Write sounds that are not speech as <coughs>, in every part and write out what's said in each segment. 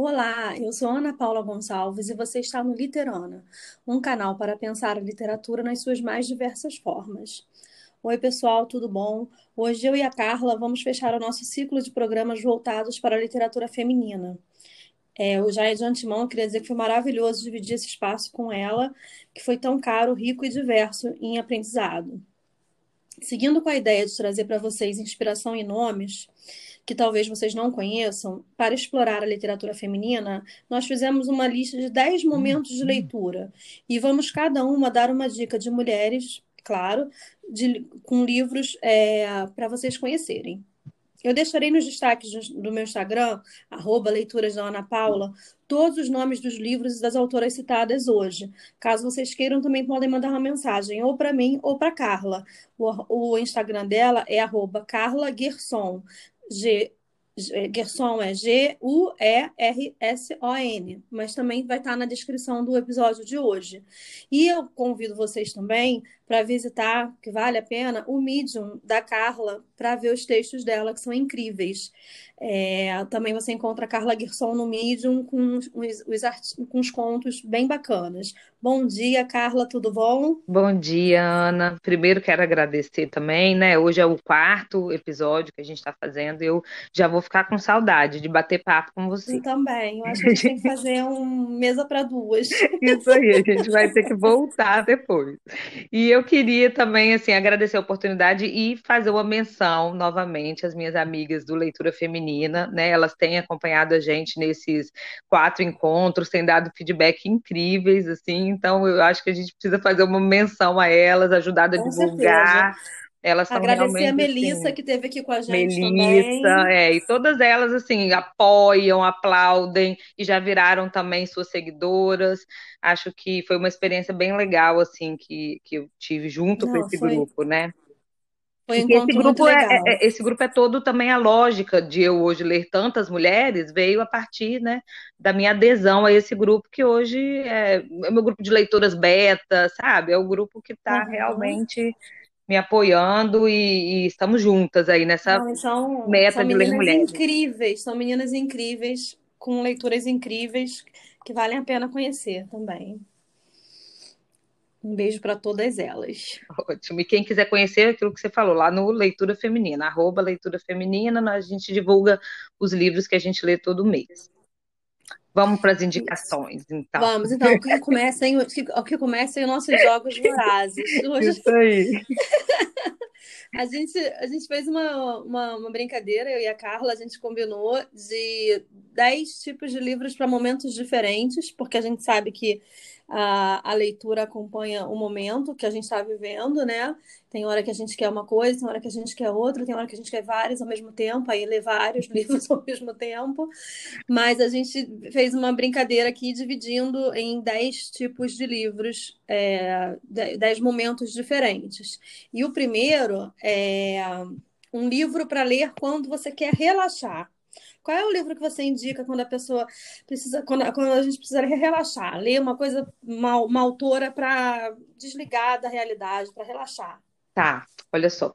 Olá, eu sou Ana Paula Gonçalves e você está no Literana, um canal para pensar a literatura nas suas mais diversas formas. Oi, pessoal, tudo bom? Hoje eu e a Carla vamos fechar o nosso ciclo de programas voltados para a literatura feminina. É, eu já de antemão queria dizer que foi maravilhoso dividir esse espaço com ela, que foi tão caro, rico e diverso em aprendizado. Seguindo com a ideia de trazer para vocês inspiração e nomes, que talvez vocês não conheçam, para explorar a literatura feminina, nós fizemos uma lista de 10 momentos de leitura. E vamos cada uma dar uma dica de mulheres, claro, de, com livros é, para vocês conhecerem. Eu deixarei nos destaques do meu Instagram, arroba leituras da Ana Paula, todos os nomes dos livros e das autoras citadas hoje. Caso vocês queiram, também podem mandar uma mensagem, ou para mim ou para Carla. O, o, Instagram dela é arroba Carla Gerson. G, Gerson é G-U-E-R-S-O-N, mas também vai estar na descrição do episódio de hoje. E eu convido vocês também para visitar, que vale a pena, o Medium da Carla, para ver os textos dela, que são incríveis. É, também você encontra a Carla Gerson no Medium com os, os, com os contos bem bacanas. Bom dia, Carla, tudo bom? Bom dia, Ana. Primeiro quero agradecer também, né? Hoje é o quarto episódio que a gente está fazendo e eu já vou ficar com saudade de bater papo com você. Eu também. Eu acho que a gente tem que fazer um mesa para duas. <laughs> Isso aí, a gente vai ter que voltar depois. E eu eu queria também assim agradecer a oportunidade e fazer uma menção novamente às minhas amigas do Leitura Feminina, né? Elas têm acompanhado a gente nesses quatro encontros, têm dado feedback incríveis, assim. Então eu acho que a gente precisa fazer uma menção a elas, ajudar a Com divulgar. Certeza. Elas Agradecer a Melissa assim, que esteve aqui com a gente Melissa, também. é, e todas elas assim apoiam, aplaudem e já viraram também suas seguidoras. Acho que foi uma experiência bem legal assim que, que eu tive junto Não, com esse foi, grupo, né? foi um esse grupo é, legal. é- esse grupo é todo também a lógica de eu hoje ler tantas mulheres veio a partir, né, da minha adesão a esse grupo que hoje é, é meu grupo de leitoras beta, sabe? É o grupo que está Uhum. realmente me apoiando e, e estamos juntas aí nessa Não, são, meta são de ler mulheres. incríveis, são meninas incríveis, com leituras incríveis, que valem a pena conhecer também. Um beijo para todas elas. Ótimo. E quem quiser conhecer aquilo que você falou lá no Leitura Feminina, arroba Leitura Feminina, a gente divulga os livros que a gente lê todo mês. Vamos para as indicações, então. Vamos, então, o que começa aí, o que, o que começa aí os nossos jogos vorazes. <laughs> Hoje Isso aí. <laughs> a gente, a gente fez uma, uma, uma brincadeira, eu e a Carla, a gente combinou de 10 tipos de livros para momentos diferentes, porque a gente sabe que a, a leitura acompanha o momento que a gente está vivendo, né? Tem hora que a gente quer uma coisa, tem hora que a gente quer outra, tem hora que a gente quer vários ao mesmo tempo, aí ler vários <laughs> livros ao mesmo tempo. Mas a gente fez uma brincadeira aqui dividindo em 10 tipos de livros, é, 10 momentos diferentes. E o primeiro é um livro para ler quando você quer relaxar. Qual é o livro que você indica quando a pessoa precisa, quando, a gente precisa relaxar, ler uma coisa, uma, uma autora para desligar da realidade, para relaxar? Tá, olha só,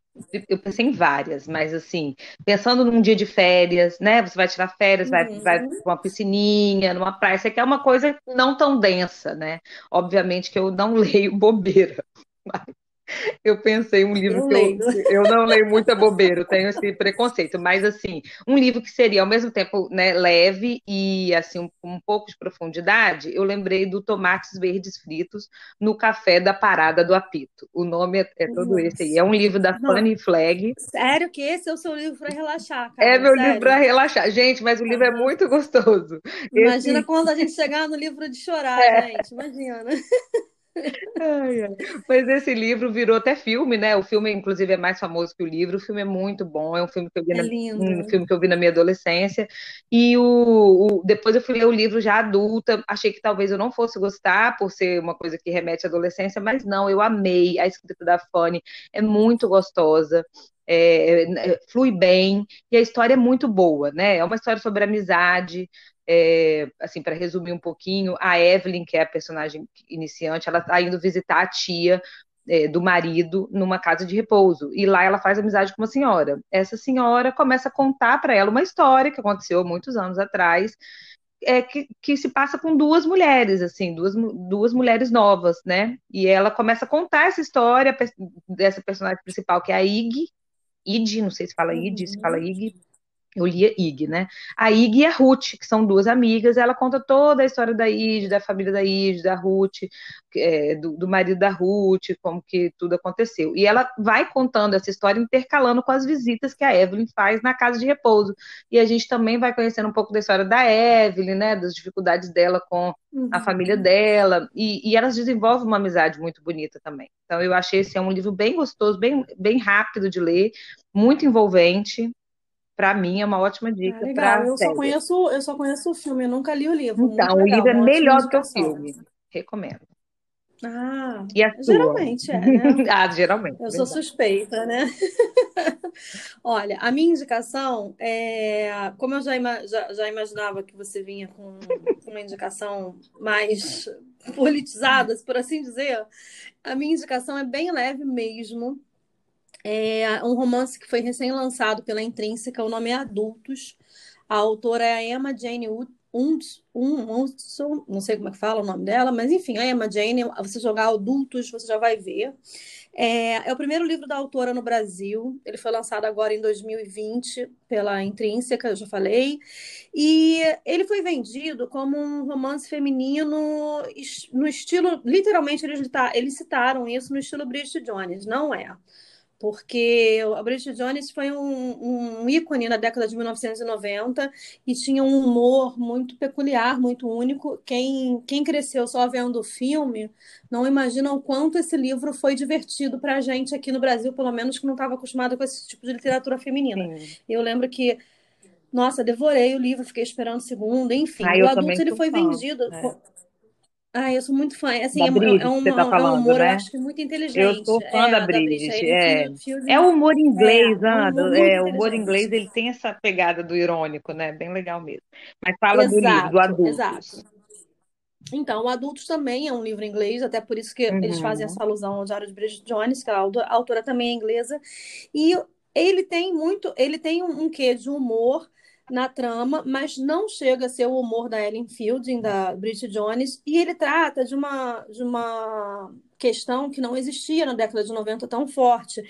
eu pensei em várias, mas assim, pensando num dia de férias, né? Você vai tirar férias, vai, vai Uhum. para uma piscininha, numa praia, você quer uma coisa não tão densa, né? Obviamente que eu não <laughs> leio bobeira, mas eu pensei um livro Eu que eu, leio. eu não leio muita <laughs> bobeira, eu tenho esse preconceito, mas assim, um livro que seria ao mesmo tempo, né, leve e assim um, um pouco de profundidade, eu lembrei do Tomates Verdes Fritos no Café da Parada do Apito. O nome é, é todo esse aí. Nossa. É um livro da Não, Fanny Flegg. sério que esse é o seu livro para relaxar, É cara? meu livro para Sério? relaxar. Gente, mas o livro é muito gostoso. Imagina Esse quando a gente chegar no livro de chorar, é, gente. Imagina. <laughs> Ai, ai. Mas esse livro virou até filme, né? O filme, inclusive, é mais famoso que o livro. O filme é muito bom. É um filme que eu vi É na, um filme que eu vi na minha adolescência. E o, o- depois eu fui ler o livro já adulta. Achei que talvez eu não fosse gostar por ser uma coisa que remete à adolescência, mas não, eu amei. A escrita da Fanny é muito gostosa. É, é, flui bem e a história é muito boa, né? É uma história sobre amizade, é, assim, para resumir um pouquinho, a Evelyn, que é a personagem iniciante, ela está indo visitar a tia é, do marido numa casa de repouso. E lá ela faz amizade com uma senhora. Essa senhora começa a contar para ela uma história que aconteceu muitos anos atrás, é, que, que se passa com duas mulheres, assim, duas, duas mulheres novas, né? E ela começa a contar essa história dessa personagem principal, que é a Ig, Id, não sei se fala Id, se fala Ig, eu lia Ig, né? A Ig e a Ruth, que são duas amigas, ela conta toda a história da Ig, da família da Ig, da Ruth, é, do, do, marido da Ruth, como que tudo aconteceu. E ela vai contando essa história, intercalando com as visitas que a Evelyn faz na casa de repouso. E a gente também vai conhecendo um pouco da história da Evelyn, né? Das dificuldades dela com uhum. a família dela. E, e, elas desenvolvem uma amizade muito bonita também. Então eu achei esse é um livro bem gostoso, bem, bem rápido de ler, muito envolvente para mim é uma ótima dica. Ah, legal, eu só conheço, eu só conheço o filme, eu nunca li o livro. Então, o livro é melhor do que o filme. Recomendo. Ah, geralmente é, né? <laughs> ah, geralmente. Eu sou suspeita, né? <laughs> Olha, a minha indicação é. Como eu já, já, já imaginava que você vinha com uma indicação mais <laughs> politizada, por assim dizer, a minha indicação é bem leve mesmo. É um romance que foi recém-lançado pela Intrínseca, o nome é Adultos. A autora é a Emma Jane Undson, não sei como é que fala o nome dela, mas enfim, a Emma Jane, você jogar Adultos, você já vai ver. É, é, o primeiro livro da autora no Brasil. Ele foi lançado agora em 2020 pela Intrínseca, eu já falei. E ele foi vendido como um romance feminino no estilo. Literalmente, eles, eles citaram isso no estilo Bridget Jones. Não é porque a Bridget Jones foi um, um, ícone na década de 1990 e tinha um humor muito peculiar, muito único. Quem, quem cresceu só vendo o filme não imagina o quanto esse livro foi divertido para a gente aqui no Brasil, pelo menos que não estava acostumado com esse tipo de literatura feminina. Sim. Eu lembro que nossa, devorei o livro, fiquei esperando o segundo, enfim. Ah, o adulto ele foi fã, vendido. Né? Ah, eu sou muito fã. Assim, é, Bridget, é, um, tá falando, é um humor, né? eu acho que muito inteligente. Eu sou fã é, da Bridget. É, é o humor inglês, é, Anda. É, o humor inglês ele tem essa pegada do irônico, né? Bem legal mesmo. Mas fala exato, do livro, do adulto. Exato. Então, o Adultos também é um livro inglês, até por isso que uhum. eles fazem essa alusão ao Diário de Bridget Jones, que a autora também é inglesa. E ele tem muito, ele tem um, um quê de humor na trama, mas não chega a ser o humor da Ellen Fielding, da Bridget Jones, e ele trata de uma, de uma questão que não existia na década de 90 tão forte.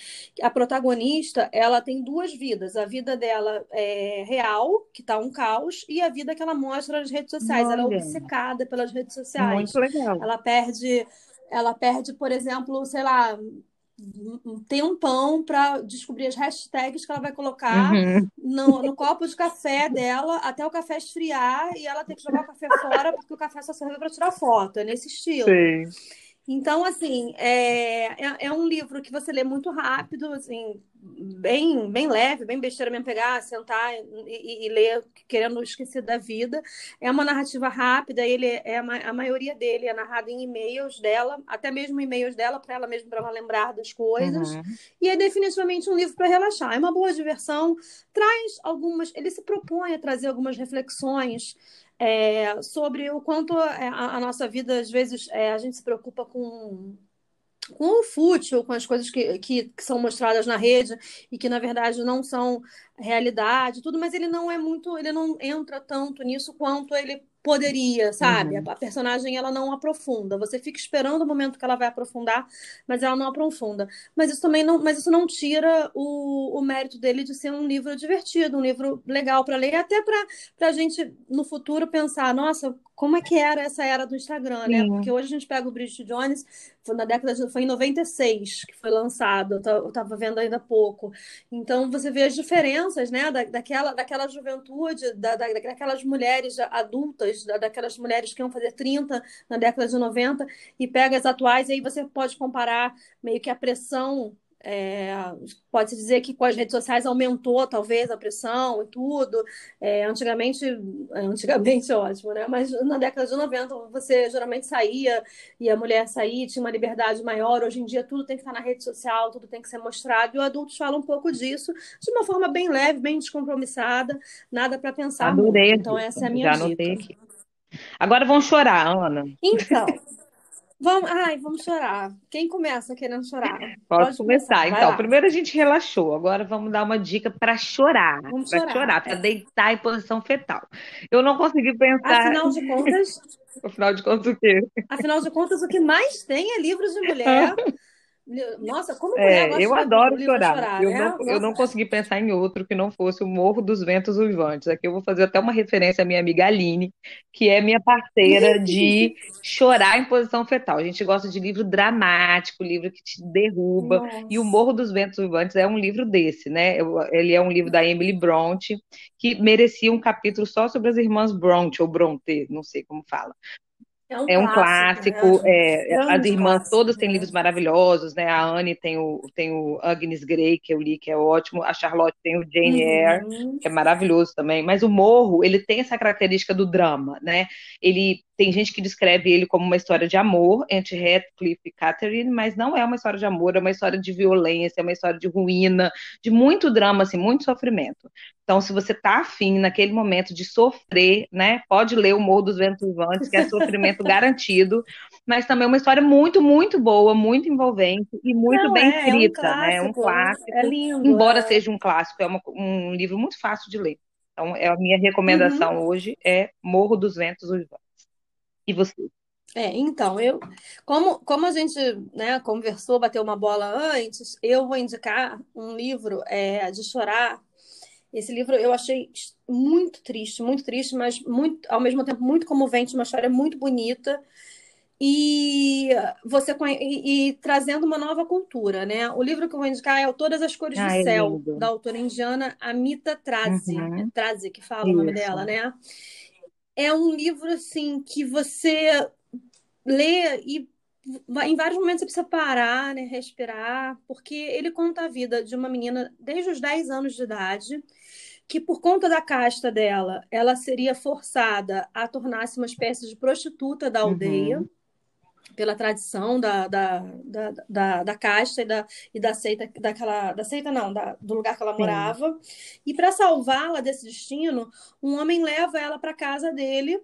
A protagonista, ela tem duas vidas. A vida dela é real, que está um caos, e a vida que ela mostra nas redes sociais. Olha. Ela é obcecada pelas redes sociais. Muito legal. Ela perde, ela perde, por exemplo, sei lá, um pão para descobrir as hashtags que ela vai colocar uhum. no, no, copo de café dela até o café esfriar e ela tem que jogar o café fora porque o café só serve para tirar foto. É nesse estilo. Sim. Então, assim, é, é, é, um livro que você lê muito rápido, assim, bem, bem leve, bem besteira mesmo, pegar, sentar e, e, ler querendo esquecer da vida. É uma narrativa rápida, ele é a, a maioria dele é narrado em e-mails dela, até mesmo e-mails dela, para ela mesma, para ela lembrar das coisas. Uhum. E é definitivamente um livro para relaxar. É uma boa diversão, traz algumas, ele se propõe a trazer algumas reflexões é, sobre o quanto é, a, a, nossa vida, às vezes, é, a gente se preocupa com, com o fútil, com as coisas que, que, que, são mostradas na rede e que, na verdade, não são realidade, tudo, mas ele não é muito, ele não entra tanto nisso quanto ele poderia, sabe? Uhum. A, personagem ela não aprofunda. Você fica esperando o momento que ela vai aprofundar, mas ela não aprofunda. Mas isso também não, mas isso não tira o, o mérito dele de ser um livro divertido, um livro legal para ler, até para a gente no futuro pensar, nossa, como é que era essa era do Instagram, né? Porque hoje a gente pega o Bridget Jones, foi na década de, foi em 96 que foi lançado, eu estava vendo ainda há pouco. Então você vê as diferenças, né, da, daquela, daquela juventude, da, da, daquelas mulheres adultas, da, daquelas mulheres que iam fazer 30 na década de 90 e pega as atuais, e aí você pode comparar meio que a pressão é, Pode-se dizer que com as redes sociais aumentou talvez a pressão e tudo. É, antigamente, antigamente é ótimo, né? Mas na década de 90 você geralmente saía e a mulher saía, tinha uma liberdade maior. Hoje em dia tudo tem que estar na rede social, tudo tem que ser mostrado. E o adulto fala um pouco disso de uma forma bem leve, bem descompromissada, nada para pensar. Adorei. Então essa é a minha Já dica. Aqui. Agora vão chorar, Ana. Então. <laughs> Vamos, ai, vamos chorar. Quem começa querendo chorar? Pode Pode começar. começar, Então, lá. primeiro a gente relaxou, agora vamos dar uma dica para chorar, Vamos para chorar. chorar, para É. deitar em posição fetal. Eu não consegui pensar, Afinal de contas, <laughs> afinal de contas, o quê? afinal de contas, o que mais tem é livros de mulher. <laughs> Nossa, como mulher É, eu adoro chorar. chorar, Eu né? não, eu não Nossa. consegui pensar em outro que não fosse o Morro dos Ventos Uivantes. Aqui eu vou fazer até uma referência à minha amiga Aline, que é minha parceira de <laughs> chorar em posição fetal. A gente gosta de livro dramático, livro que te derruba. E o Nossa. Morro dos Ventos Uivantes é um livro desse, né? Ele é um livro da Emily Bronte, que merecia um capítulo só sobre as irmãs Bronte, ou Bronte, não sei como fala. É um É um clássico, clássico, né? é, as irmãs clássico, todas têm né? livros maravilhosos, né? A Anne tem o, tem o Agnes Grey, que eu li, que é ótimo, a Charlotte tem o Jane Eyre, Uhum. que é maravilhoso também, mas o Morro, ele tem essa característica do drama, né? Ele tem gente que descreve ele como uma história de amor entre Heathcliff e Catherine, mas não é uma história de amor, é uma história de violência, é uma história de ruína, de muito drama, assim, muito sofrimento. Então, se você tá afim naquele momento de sofrer, né, pode ler o Morro dos Ventos Uivantes, que é sofrimento <laughs> garantido, mas também é uma história muito, muito boa, muito envolvente e muito Não, bem é, é um escrita, né? É um clássico, é clássico, lindo, embora é. seja um clássico, é uma- um livro muito fácil de ler. Então, é a minha Uhum. recomendação hoje é Morro dos Ventos Uivantes. E você? É, então, eu, como, como a gente, né, conversou, bateu uma bola antes, eu vou indicar um livro é, de chorar. Esse livro eu achei muito triste, muito triste, mas muito, ao mesmo tempo muito comovente, uma história muito bonita e você e, e trazendo uma nova cultura, né? O livro que eu vou indicar é o Todas as Cores do Céu, lindo. da autora indiana Amita Trazi. Uhum. Trazi que fala o nome Isso. dela, né? É um livro assim que você lê e em vários momentos você precisa parar, né, respirar, porque ele conta a vida de uma menina desde os 10 anos de idade, que por conta da casta dela, ela seria forçada a tornar-se uma espécie de prostituta da aldeia, Uhum. Pela tradição da, da, da, da, da casta e da, e da seita, daquela, da seita não, da, do lugar que ela Sim. morava. E para salvá-la desse destino, um homem leva ela para casa dele.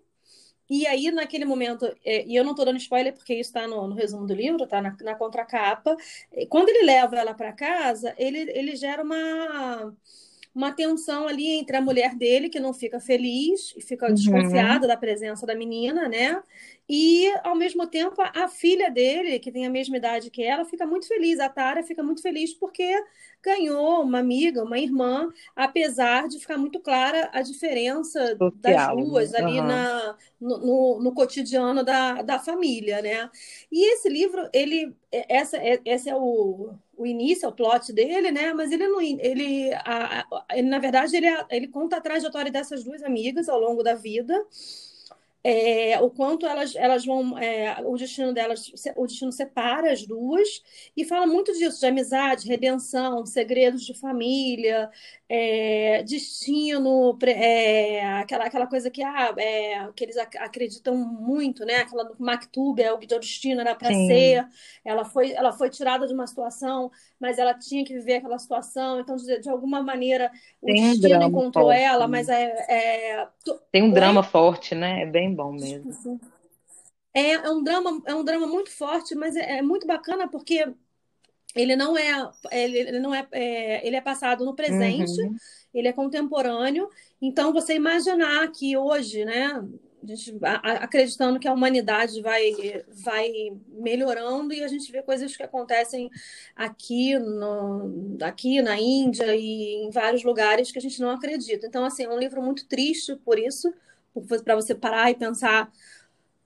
E aí, naquele momento, é, e eu não estou dando spoiler porque isso está no, no resumo do livro, está na, na contracapa. E Quando ele leva ela para casa, ele, ele gera uma, uma tensão ali entre a mulher dele, que não fica feliz e fica Uhum. desconfiada da presença da menina, né? E, ao mesmo tempo, a, filha dele, que tem a mesma idade que ela, fica muito feliz. A Tara fica muito feliz porque ganhou uma amiga, uma irmã, apesar de ficar muito clara a diferença das Social, duas né? ali Aham. na, no, no, no cotidiano da, da família, né? E esse livro, ele, essa, é- esse é o, o início, é o plot dele, né? Mas ele não, ele, a, a- ele na verdade, ele, ele conta a trajetória dessas duas amigas ao longo da vida. É, o quanto elas, elas vão, é, o destino delas, o destino separa as duas e fala muito disso, de amizade, redenção, segredos de família, é, destino, é, aquela, aquela coisa que, ah, é, que eles ac- acreditam muito, né? Aquela do Maktub, é o que o destino era para ser, ela foi, ela foi tirada de uma situação, mas ela tinha que viver aquela situação, então, de, de alguma maneira, o Tem um destino drama encontrou forte, ela, né? mas é, é... Tem um Oi? drama forte, né? É bem bom mesmo. É, é um drama, é um drama muito forte, mas é, é muito bacana porque ele não é, ele, ele não é, é, ele é passado no presente, Uhum. ele é contemporâneo. Então, você imaginar que hoje, né, a gente, a- acreditando que a humanidade vai, vai melhorando e a gente vê coisas que acontecem aqui, no, aqui na Índia e em vários lugares que a gente não acredita. Então, assim, é um livro muito triste por isso, para você parar e pensar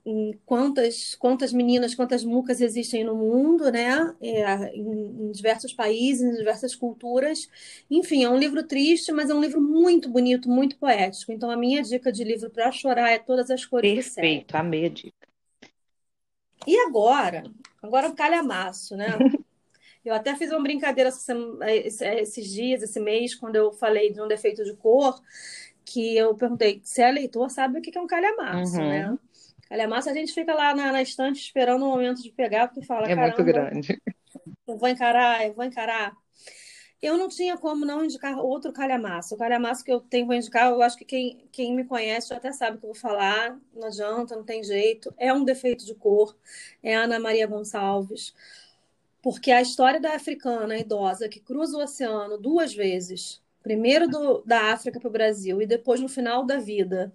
em quantas, quantas meninas, quantas mucas existem no mundo, né? É, em, em diversos países, em diversas culturas. Enfim, é um livro triste, mas é um livro muito bonito, muito poético. Então, a minha dica de livro para chorar é Todas as Cores do Céu. Perfeito, amei a dica. E agora? Agora o calhamaço, né? Eu até fiz uma brincadeira esse- esses dias, esse mês, quando eu falei de um defeito de cor, que eu perguntei se é leitor sabe o que é um calhamaço, Uhum. né? Calhamaço a gente fica lá na, na estante esperando o momento de pegar, porque fala, É muito grande. eu vou encarar, eu vou encarar. eu não tinha como não indicar outro calhamaço. O calhamaço que eu tenho para indicar, eu acho que quem, quem me conhece até sabe o que eu vou falar, não adianta, não tem jeito. É um defeito de cor, é Ana Maria Gonçalves. Porque a história da africana idosa que cruza o oceano duas vezes, primeiro do, da África para o Brasil e depois no final da vida,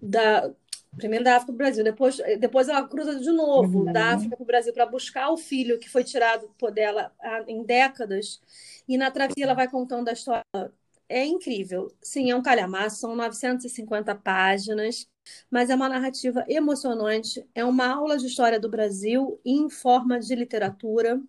da, primeiro da África para o Brasil, depois, depois ela cruza de novo uhum. da África para o Brasil para buscar o filho que foi tirado por dela em décadas, e na travessia ela vai contando a história. É incrível. Sim, é um calhamaço, são 950 páginas, mas é uma narrativa emocionante, é uma aula de história do Brasil em forma de literatura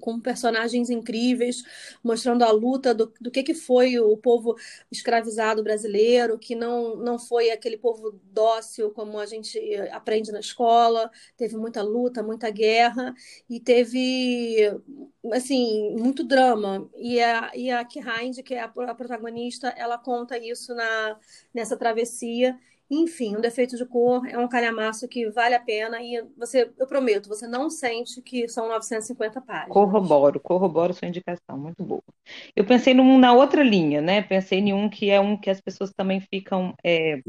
com personagens incríveis, mostrando a luta do, do que, que foi o povo escravizado brasileiro, que não, não foi aquele povo dócil como a gente aprende na escola, teve muita luta, muita guerra, e teve, assim, muito drama. E a, e a Kihind, que é a, a protagonista, ela conta isso na, nessa travessia, enfim, um defeito de cor é um calhamaço que vale a pena e você, eu prometo, você não sente que são 950 páginas. Corroboro, corroboro sua indicação, muito boa. Eu pensei num, na outra linha, né? Pensei em um que é um que as pessoas também ficam é,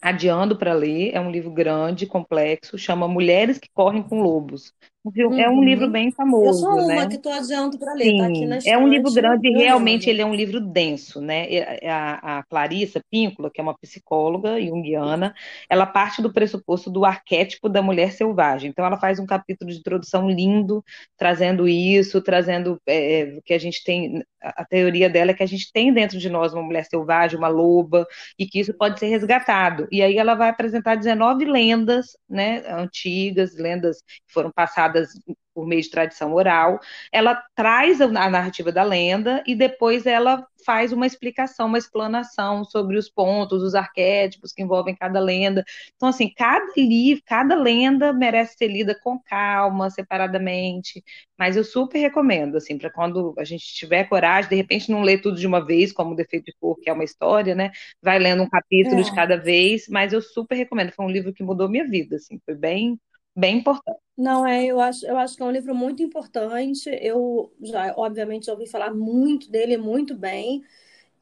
adiando para ler. É um livro grande, complexo, chama Mulheres que Correm com Lobos. Uhum. É um livro bem famoso. Eu sou uma né? que estou adiando para ler, tá aqui na É um livro grande e realmente ele é um livro denso, né? A, a Clarissa Píncula, que é uma psicóloga junguiana, ela parte do pressuposto do arquétipo da mulher selvagem. Então ela faz um capítulo de introdução lindo, trazendo isso, trazendo é, é que a gente tem a teoria dela é que a gente tem dentro de nós uma mulher selvagem, uma loba, e que isso pode ser resgatado. E aí ela vai apresentar 19 lendas, né, antigas, lendas que foram passadas por meio de tradição oral, ela traz a narrativa da lenda e depois ela faz uma explicação, uma explanação sobre os pontos, os arquétipos que envolvem cada lenda. Então, assim, cada livro, cada lenda merece ser lida com calma, separadamente, mas eu super recomendo, assim, para quando a gente tiver coragem, de repente não ler tudo de uma vez, como o Defeito de Cor, que é uma história, né? Vai lendo um capítulo é. de cada vez, mas eu super recomendo. Foi um livro que mudou minha vida, assim, foi bem bem importante. Não, é, eu acho, eu acho que é um livro muito importante. Eu já, obviamente, já ouvi falar muito dele, muito bem.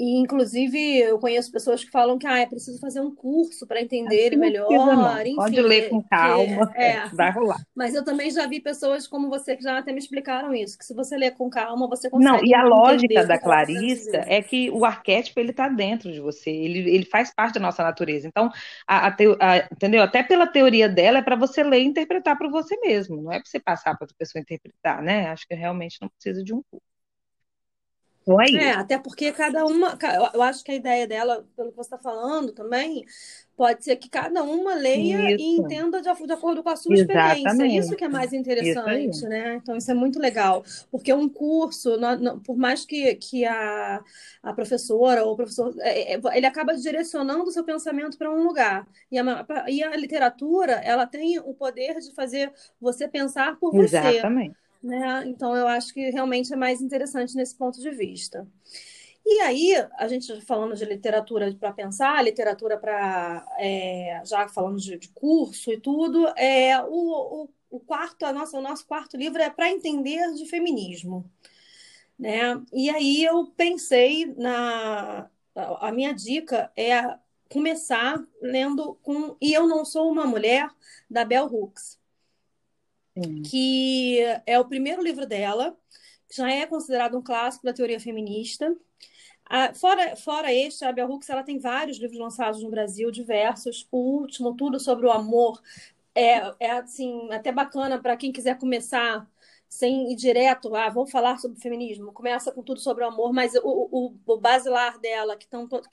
E, inclusive, eu conheço pessoas que falam que ah, é preciso fazer um curso para entender melhor. Enfim, Pode ler com calma, é, <laughs> vai rolar. Mas eu também já vi pessoas como você que já até me explicaram isso, que se você ler com calma, você consegue. Não, e a lógica da Clarissa é que o arquétipo ele está dentro de você, ele, ele faz parte da nossa natureza. Então, a, a, a entendeu? Até pela teoria dela, é para você ler e interpretar para você mesmo, não é para você passar para outra pessoa interpretar, né? Acho que realmente não precisa de um curso. Oi? É, até porque cada uma, eu acho que a ideia dela, pelo que você está falando também, pode ser que cada uma leia isso. e entenda de, de, acordo com a sua Exatamente. experiência. Isso que é mais interessante, né? Então, isso é muito legal. Porque um curso, por mais que, que a, a professora ou o professor, é, é, ele acaba direcionando o seu pensamento para um lugar. E a, e a literatura, ela tem o poder de fazer você pensar por você. Exatamente. Né? Então, eu acho que realmente é mais interessante nesse ponto de vista. E aí, a gente falando de literatura para pensar, literatura para. É, já falando de, de, curso e tudo, é, o, o, o quarto, a nossa, o nosso quarto livro é para entender de feminismo. Né? E aí eu pensei na. A minha dica é começar lendo com E Eu Não Sou Uma Mulher, da Bell Hooks que é o primeiro livro dela, já é considerado um clássico da teoria feminista. Ah, fora, fora este, a Bell Hooks ela tem vários livros lançados no Brasil, diversos. O último, Tudo sobre o Amor, é, é assim, até bacana para quem quiser começar sem ir direto, ah, vou falar sobre feminismo, começa com tudo sobre o amor, mas o, o, o basilar dela, que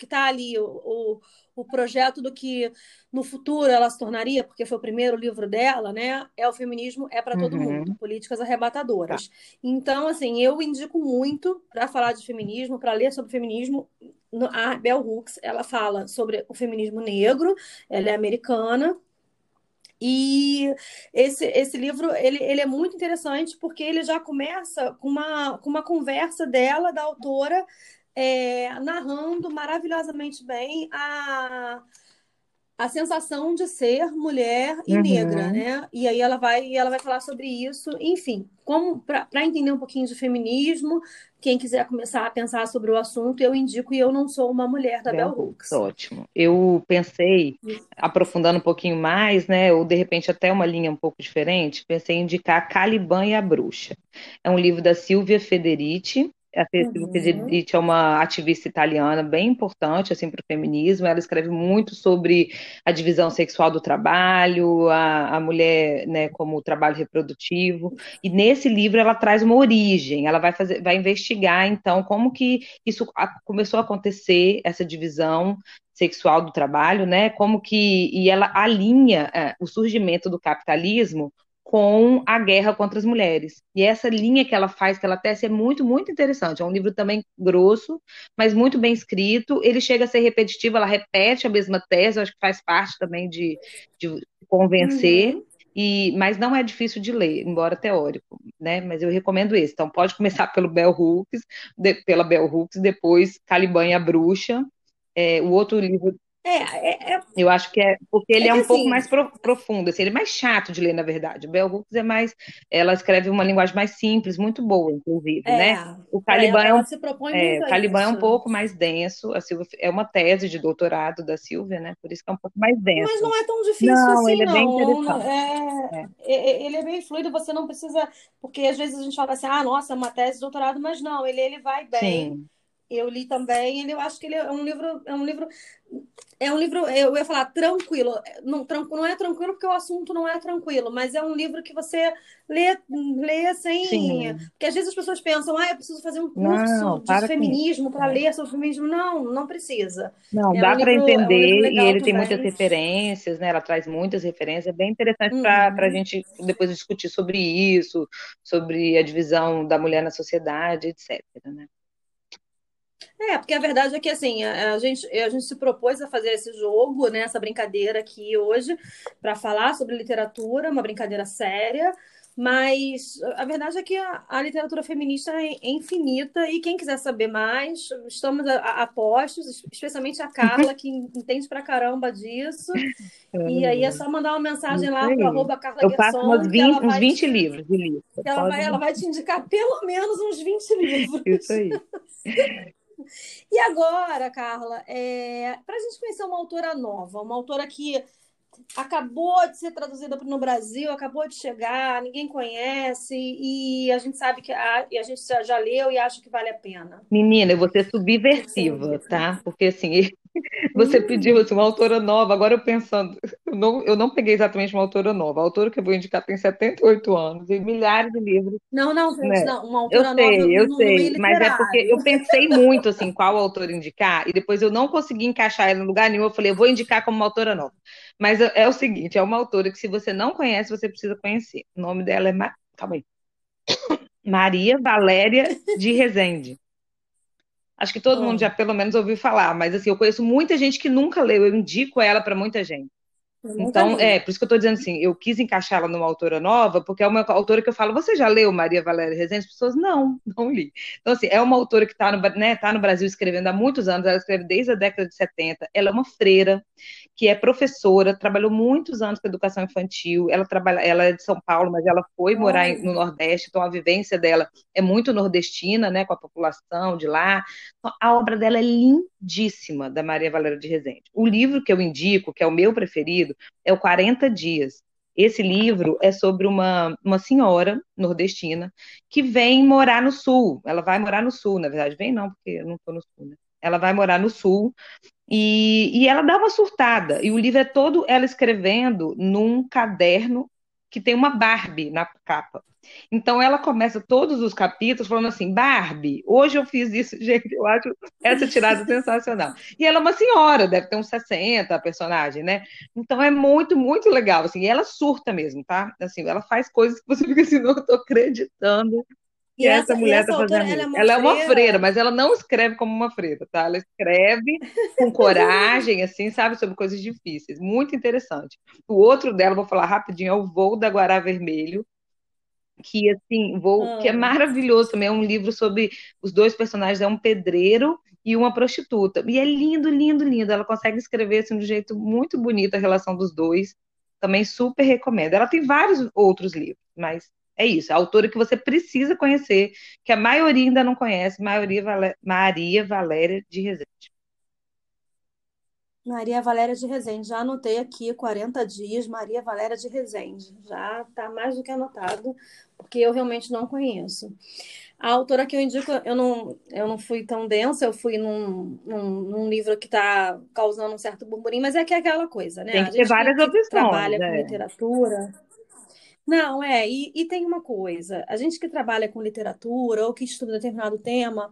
está ali, o, o projeto do que no futuro ela se tornaria, porque foi o primeiro livro dela, né? É o feminismo é para todo uhum. mundo, políticas arrebatadoras. Tá. Então, assim, eu indico muito para falar de feminismo, para ler sobre feminismo. A Bell Hooks, ela fala sobre o feminismo negro, ela é americana, e esse, esse livro ele, ele é muito interessante porque ele já começa com uma, com uma conversa dela, da autora, é, narrando maravilhosamente bem a, a sensação de ser mulher e uhum. negra, né? E aí ela vai, ela vai falar sobre isso, enfim, como para entender um pouquinho de feminismo, quem quiser começar a pensar sobre o assunto, eu indico e eu não sou uma mulher da Bell, Bell Hooks. Ótimo. Eu pensei, aprofundando um pouquinho mais, né, ou de repente até uma linha um pouco diferente, pensei em indicar Caliban e a Bruxa. É um livro da Silvia Federici, a Cecília uhum. É uma ativista italiana bem importante assim para o feminismo. Ela escreve muito sobre a divisão sexual do trabalho, a, a mulher, né, como trabalho reprodutivo. E nesse livro ela traz uma origem. Ela vai fazer, vai investigar então como que isso começou a acontecer essa divisão sexual do trabalho, né? Como que e ela alinha é, o surgimento do capitalismo com a guerra contra as mulheres. E essa linha que ela faz, que ela tece, é muito, muito interessante. É um livro também grosso, mas muito bem escrito. Ele chega a ser repetitivo, ela repete a mesma tese, acho que faz parte também de, de convencer. Uhum. E, mas não é difícil de ler, embora teórico, né? Mas eu recomendo esse. Então pode começar <laughs> pelo Bell Hooks, de, pela Bell Hooks, depois Caliban e a Bruxa. É, o outro livro é, é, é, Eu acho que é porque ele é, é um assim, pouco mais pro, profundo, assim, ele é mais chato de ler, na verdade. O Bell Hooks é mais. Ela escreve uma linguagem mais simples, muito boa, inclusive, é, né? O Caliban é, um, é, o Caliban é um pouco mais denso. A Silvia, é uma tese de doutorado da Silvia, né? Por isso que é um pouco mais denso. Mas não é tão difícil não, assim, ele não. É bem interessante. É, ele é bem fluido, você não precisa. Porque às vezes a gente fala assim, ah, nossa, é uma tese de doutorado, mas não, ele, ele vai bem. Sim eu li também, ele, eu acho que ele é um livro, é um livro, é um livro, eu ia falar tranquilo, não, não é tranquilo porque o assunto não é tranquilo, mas é um livro que você lê, lê sem, Sim. porque às vezes as pessoas pensam, ah, eu preciso fazer um curso não, de feminismo para ler sobre feminismo, não, não precisa. Não, é dá um para entender é um e ele tem muitas referências, né? Ela traz muitas referências, é bem interessante uhum. para a gente depois discutir sobre isso, sobre a divisão da mulher na sociedade, etc. Né? É, porque a verdade é que assim, a, a, gente, a gente se propôs a fazer esse jogo, né, essa brincadeira aqui hoje, para falar sobre literatura, uma brincadeira séria, mas a verdade é que a, a literatura feminista é, é, infinita e quem quiser saber mais, estamos a, a, postos, especialmente a Carla, que entende pra caramba disso. <laughs> É. E aí é só mandar uma mensagem lá para arroba Carla Eu faço umas 20, uns 20 te, livros de livro. Ela vai, ela vai te indicar pelo menos uns 20 livros. Isso aí. <laughs> E agora, Carla, é, para a gente conhecer uma autora nova, uma autora que acabou de ser traduzida no Brasil, acabou de chegar, ninguém conhece e a gente sabe que a, e a gente já leu e acha que vale a pena. Menina, eu vou ser subversiva, tá? Porque assim, você pediu assim, uma autora nova, agora eu pensando, eu não, eu não peguei exatamente uma autora nova. A autora que eu vou indicar tem 78 anos e milhares de livros. Não, não, gente, né? não, uma autora eu sei, nova. Eu sei, mas é porque eu pensei muito assim, qual autor indicar, e depois eu não consegui encaixar ela em lugar nenhum. Eu falei, eu vou indicar como uma autora nova. Mas é, é o seguinte, é uma autora que se você não conhece, você precisa conhecer. O nome dela é Ma... Calma aí. <coughs> Maria Valéria de Rezende. Acho que todo mundo já pelo menos ouviu falar, mas assim, eu conheço muita gente que nunca leu, eu indico ela para muita gente. Então, é, por isso que eu estou dizendo assim, eu quis encaixar ela numa autora nova, porque é uma autora que eu falo, você já leu Maria Valéria Rezende? As pessoas, não, <laughs> não li. Então, assim, é uma autora que está no, né, tá no Brasil escrevendo há muitos anos, ela escreve desde a década de 70, ela é uma freira, que é professora, trabalhou muitos anos com educação infantil, ela trabalha, ela é de São Paulo, mas ela foi morar no Nordeste, então a vivência dela é muito nordestina, né, com a população de lá. Então, a obra dela é lindíssima, da Maria Valéria de Rezende. O livro que eu indico, que é o meu preferido, é o 40 Dias. Esse livro é sobre uma, uma senhora nordestina que vem morar no sul. Ela vai morar no sul, na verdade. Vem não, porque eu não estou no sul, né? Ela vai morar no sul e, e ela uma surtada. E o livro é todo ela escrevendo num caderno que tem uma Barbie na capa. Então ela começa todos os capítulos falando assim: Barbie, hoje eu fiz isso, <laughs> gente, eu acho essa tirada sensacional. E ela é uma senhora, deve ter uns 60 a personagem, né? Então é muito, muito legal, assim, e ela surta mesmo, tá? Assim, ela faz coisas que você <laughs> fica assim, não estou acreditando e essa, essa mulher está fazendo ela, é uma, ela é uma freira, mas ela não escreve como uma freira, tá? Ela escreve com <laughs> coragem, assim, sabe, sobre coisas difíceis. Muito interessante. O outro dela, vou falar rapidinho, é o Voo da Guará Vermelho, que assim, vou, que é ah. maravilhoso também, é um livro sobre os dois personagens, é um pedreiro e uma prostituta. E é lindo, lindo, lindo. Ela consegue escrever assim, de um jeito muito bonito a relação dos dois. Também super recomendo. Ela tem vários outros livros, mas é isso. A autora que você precisa conhecer, que a maioria ainda não conhece, Maria, Maria Valéria de Rezende. Maria Valéria de Rezende, já anotei aqui 40 dias, Maria Valéria de Rezende. Já está mais do que anotado, porque eu realmente não conheço. A autora que eu indico, eu não, eu não fui tão densa, eu fui num, num, num livro que está causando um certo burburinho, mas é que é aquela coisa, né? Tem que ter várias opções. trabalha é. com literatura. Não, é, e, e tem uma coisa: a gente que trabalha com literatura ou que estuda determinado tema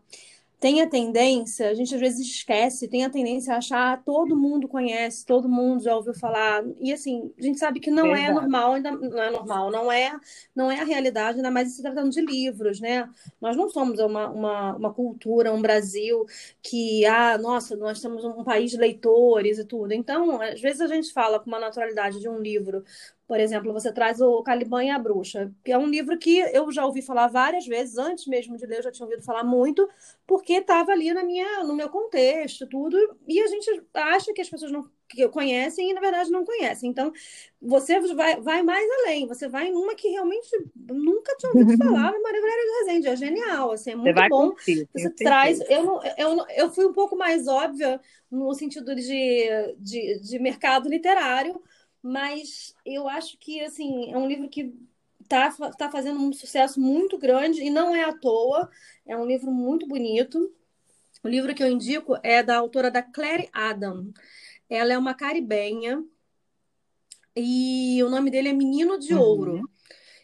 tem a tendência, a gente às vezes esquece, tem a tendência a achar ah, todo mundo conhece, todo mundo já ouviu falar. E assim, a gente sabe que não é Verdade. é normal, ainda não é normal, não é, não é a realidade, ainda mais se tratando de livros, né? Nós não somos uma, uma, uma cultura, um Brasil que, ah, nossa, nós temos um país de leitores e tudo. Então, às vezes a gente fala com uma naturalidade de um livro por exemplo, você traz o Caliban e a Bruxa, que é um livro que eu já ouvi falar várias vezes, antes mesmo de ler, eu já tinha ouvido falar muito, porque estava ali na minha, no meu contexto, tudo, e a gente acha que as pessoas não que conhecem e na verdade não conhecem. Então, você vai, vai mais além, você vai numa que realmente nunca tinha ouvido <laughs> falar, na Maria Valéria de Rezende, é genial, assim, é muito bom. Curtir, você traz, eu, não, eu, eu fui um pouco mais óbvia no sentido de, de, de mercado literário, mas eu acho que assim é um livro que está tá fazendo um sucesso muito grande e não é à toa. É um livro muito bonito. O livro que eu indico é da autora da Claire Adam. Ela é uma caribenha e o nome dele é Menino de uhum. Ouro.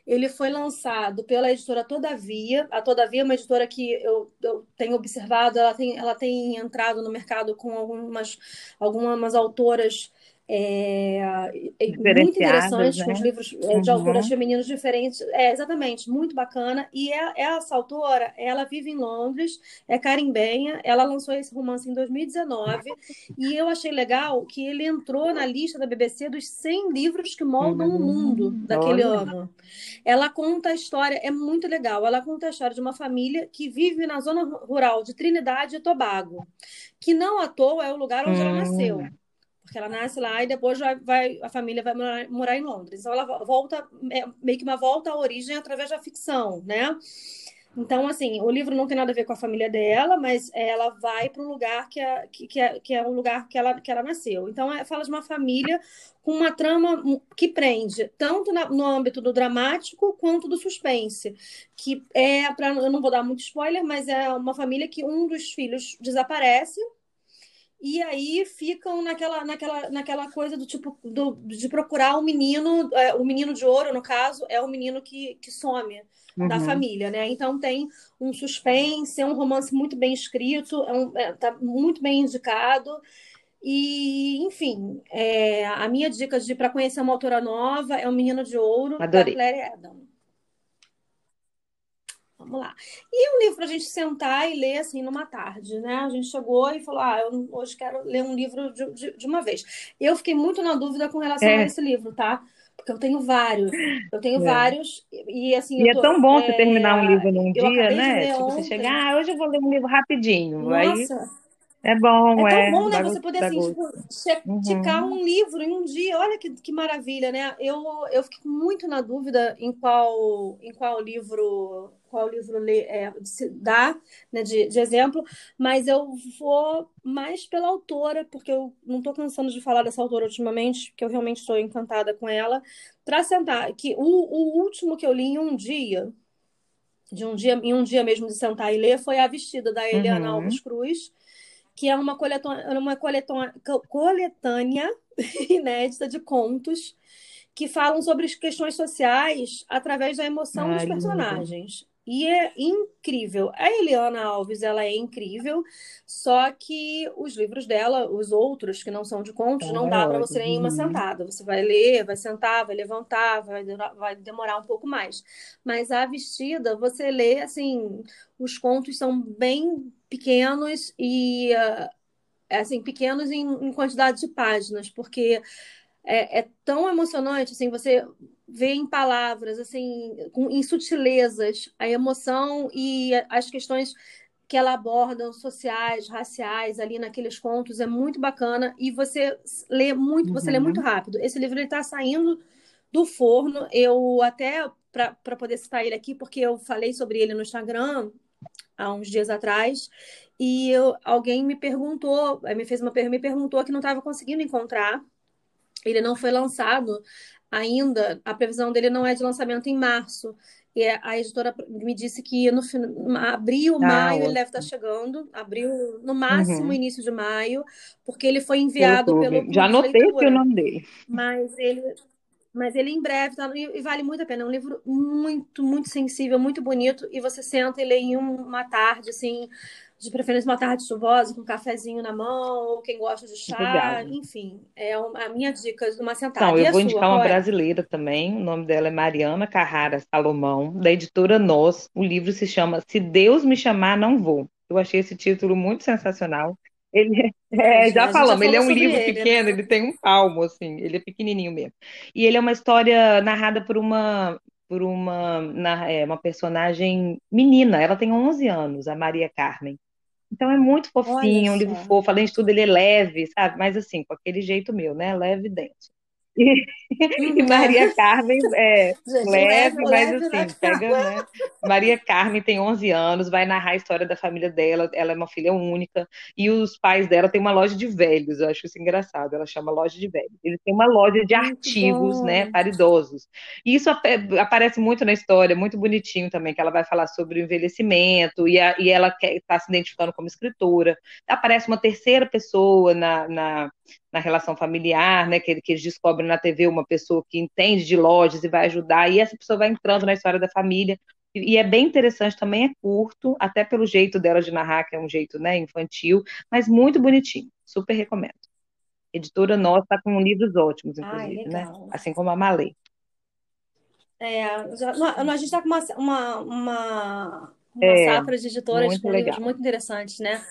Ele foi lançado pela editora Todavia. A Todavia é uma editora que eu, eu tenho observado, ela tem, ela tem entrado no mercado com algumas, algumas autoras é, é muito interessante, né? com os livros é, de uhum. autoras femininas diferentes. É, exatamente, muito bacana. E é, essa autora, ela vive em Londres, é carimbenha, ela lançou esse romance em 2019, e eu achei legal que ele entrou na lista da BBC dos 100 livros que moldam uhum. o mundo daquele Olha. ano. Ela conta a história, é muito legal, ela conta a história de uma família que vive na zona rural de Trinidade e Tobago, que não à toa é o lugar onde uhum. ela nasceu. Porque ela nasce lá e depois vai, vai a família vai morar, morar, em Londres. Então ela volta é, meio que uma volta à origem através da ficção, né? Então, assim, o livro não tem nada a ver com a família dela, mas ela vai para um lugar que é, que, é, que é um lugar que ela, que ela nasceu. Então, é, fala de uma família com uma trama que prende, tanto na, no âmbito do dramático quanto do suspense. Que é, para eu não vou dar muito spoiler, mas é uma família que um dos filhos desaparece e aí ficam naquela, naquela, naquela coisa do tipo do, de procurar o um menino, é, o menino de ouro, no caso, é o menino que, que some uhum. da família, né? Então tem um suspense, é um romance muito bem escrito, é um, é, tá muito bem indicado. E, enfim, é, a minha dica de para conhecer uma autora nova é O Menino de Ouro, Adorei. da Claire Adam. Vamos lá. E é um livro para a gente sentar e ler assim numa tarde, né? A gente chegou e falou: Ah, eu hoje quero ler um livro de, de, de uma vez. Eu fiquei muito na dúvida com relação é. a esse livro, tá? Porque eu tenho vários. Eu tenho é. vários. E assim. E é tô, é tão bom é... você terminar um livro num dia, né? Tipo, ontem. você chegar, ah, hoje eu vou ler um livro rapidinho. Nossa. Aí... É bom, é. É tão bom, né? Você poder, assim, tipo, checar uhum. um livro em um dia. Olha que, que maravilha, né? Eu, eu fiquei muito na dúvida em qual, em qual livro qual livro ler, é, dá né, de, de, exemplo, mas eu vou mais pela autora, porque eu não estou cansando de falar dessa autora ultimamente, porque eu realmente estou encantada com ela, para sentar, que o, o último que eu li em um dia, de um dia, em um dia mesmo de sentar e ler, foi A Vestida, da Eliana uhum. Alves Cruz, que é uma coletânea, uma <laughs> coletânea inédita de contos que falam sobre as questões sociais através da emoção Ai, dos personagens. E é incrível. A Eliana Alves, ela é incrível, só que os livros dela, os outros que não são de contos, não dá para você ler em uma uhum. sentada. Você vai ler, vai sentar, vai levantar, vai, vai demorar um pouco mais. Mas a vestida, você lê, assim, os contos são bem pequenos e, uh, assim, pequenos em, em quantidade de páginas, porque é, é, tão emocionante, assim, você vê em palavras, assim, com, em sutilezas, a emoção e as questões que ela aborda sociais, raciais ali naqueles contos, é muito bacana e você lê muito, uhum. você lê muito rápido. Esse livro está saindo do forno. Eu até para poder citar ele aqui, porque eu falei sobre ele no Instagram há uns dias atrás e eu, alguém me perguntou, me fez uma me perguntou que não estava conseguindo encontrar. Ele não foi lançado ainda. A previsão dele não é de lançamento em março. E a editora me disse que no abril, ah, maio, ótimo. ele deve estar chegando. Abril, no máximo, uhum. início de maio, porque ele foi enviado pelo. Já anotei o nome dele. Mas ele. Mas ele em breve tá, e vale muito a pena. É um livro muito, muito sensível, muito bonito. E você senta e lê em uma tarde, assim, de preferência uma tarde chuvosa, com um cafezinho na mão, ou quem gosta de chá, Legal. enfim. É a minha dica de uma sentada. Não, eu vou indicar uma é? brasileira também, o nome dela é Mariana Carrara Salomão, da editora Nós. O livro se chama Se Deus Me Chamar, Não Vou. Eu achei esse título muito sensacional. Ele é, <laughs> já falamos, já ele é um livro ele, né? pequeno, né? ele tem um palmo, assim, ele é pequenininho mesmo. E ele é uma história narrada por uma por uma, na, é, uma personagem menina, ela tem 11 anos, a Maria Carmen. Então é muito fofinho, um livro fofo, além de tudo ele é leve, sabe? Mas assim, com aquele jeito meu, né? Leve e denso. E, e <laughs> Maria Carmen é <laughs> Gente, leve, mas leve, assim, pega, né? Maria Carmen tem 11 anos, vai narrar a história da família dela, ela é uma filha única, e os pais dela têm uma loja de velhos, eu acho isso engraçado, ela chama loja de velhos. Eles têm uma loja de muito artigos, bom. né, para idosos. E isso aparece muito na história, muito bonitinho também, que ela vai falar sobre o envelhecimento, e, a, e ela está se identificando como escritora. Aparece uma terceira pessoa na, na na relação familiar, né? Que, que eles descobrem na TV uma pessoa que entende de lojas e vai ajudar, e essa pessoa vai entrando na história da família. E, é bem interessante, também é curto, até pelo jeito dela de narrar, que é um jeito né, infantil, mas muito bonitinho. Super recomendo. Editora nossa está com livros ótimos, inclusive, Ai, né? Assim como a Malê. É, já, a gente está com uma, uma, uma, uma é, safra de editoras com legal. livros muito interessantes, né?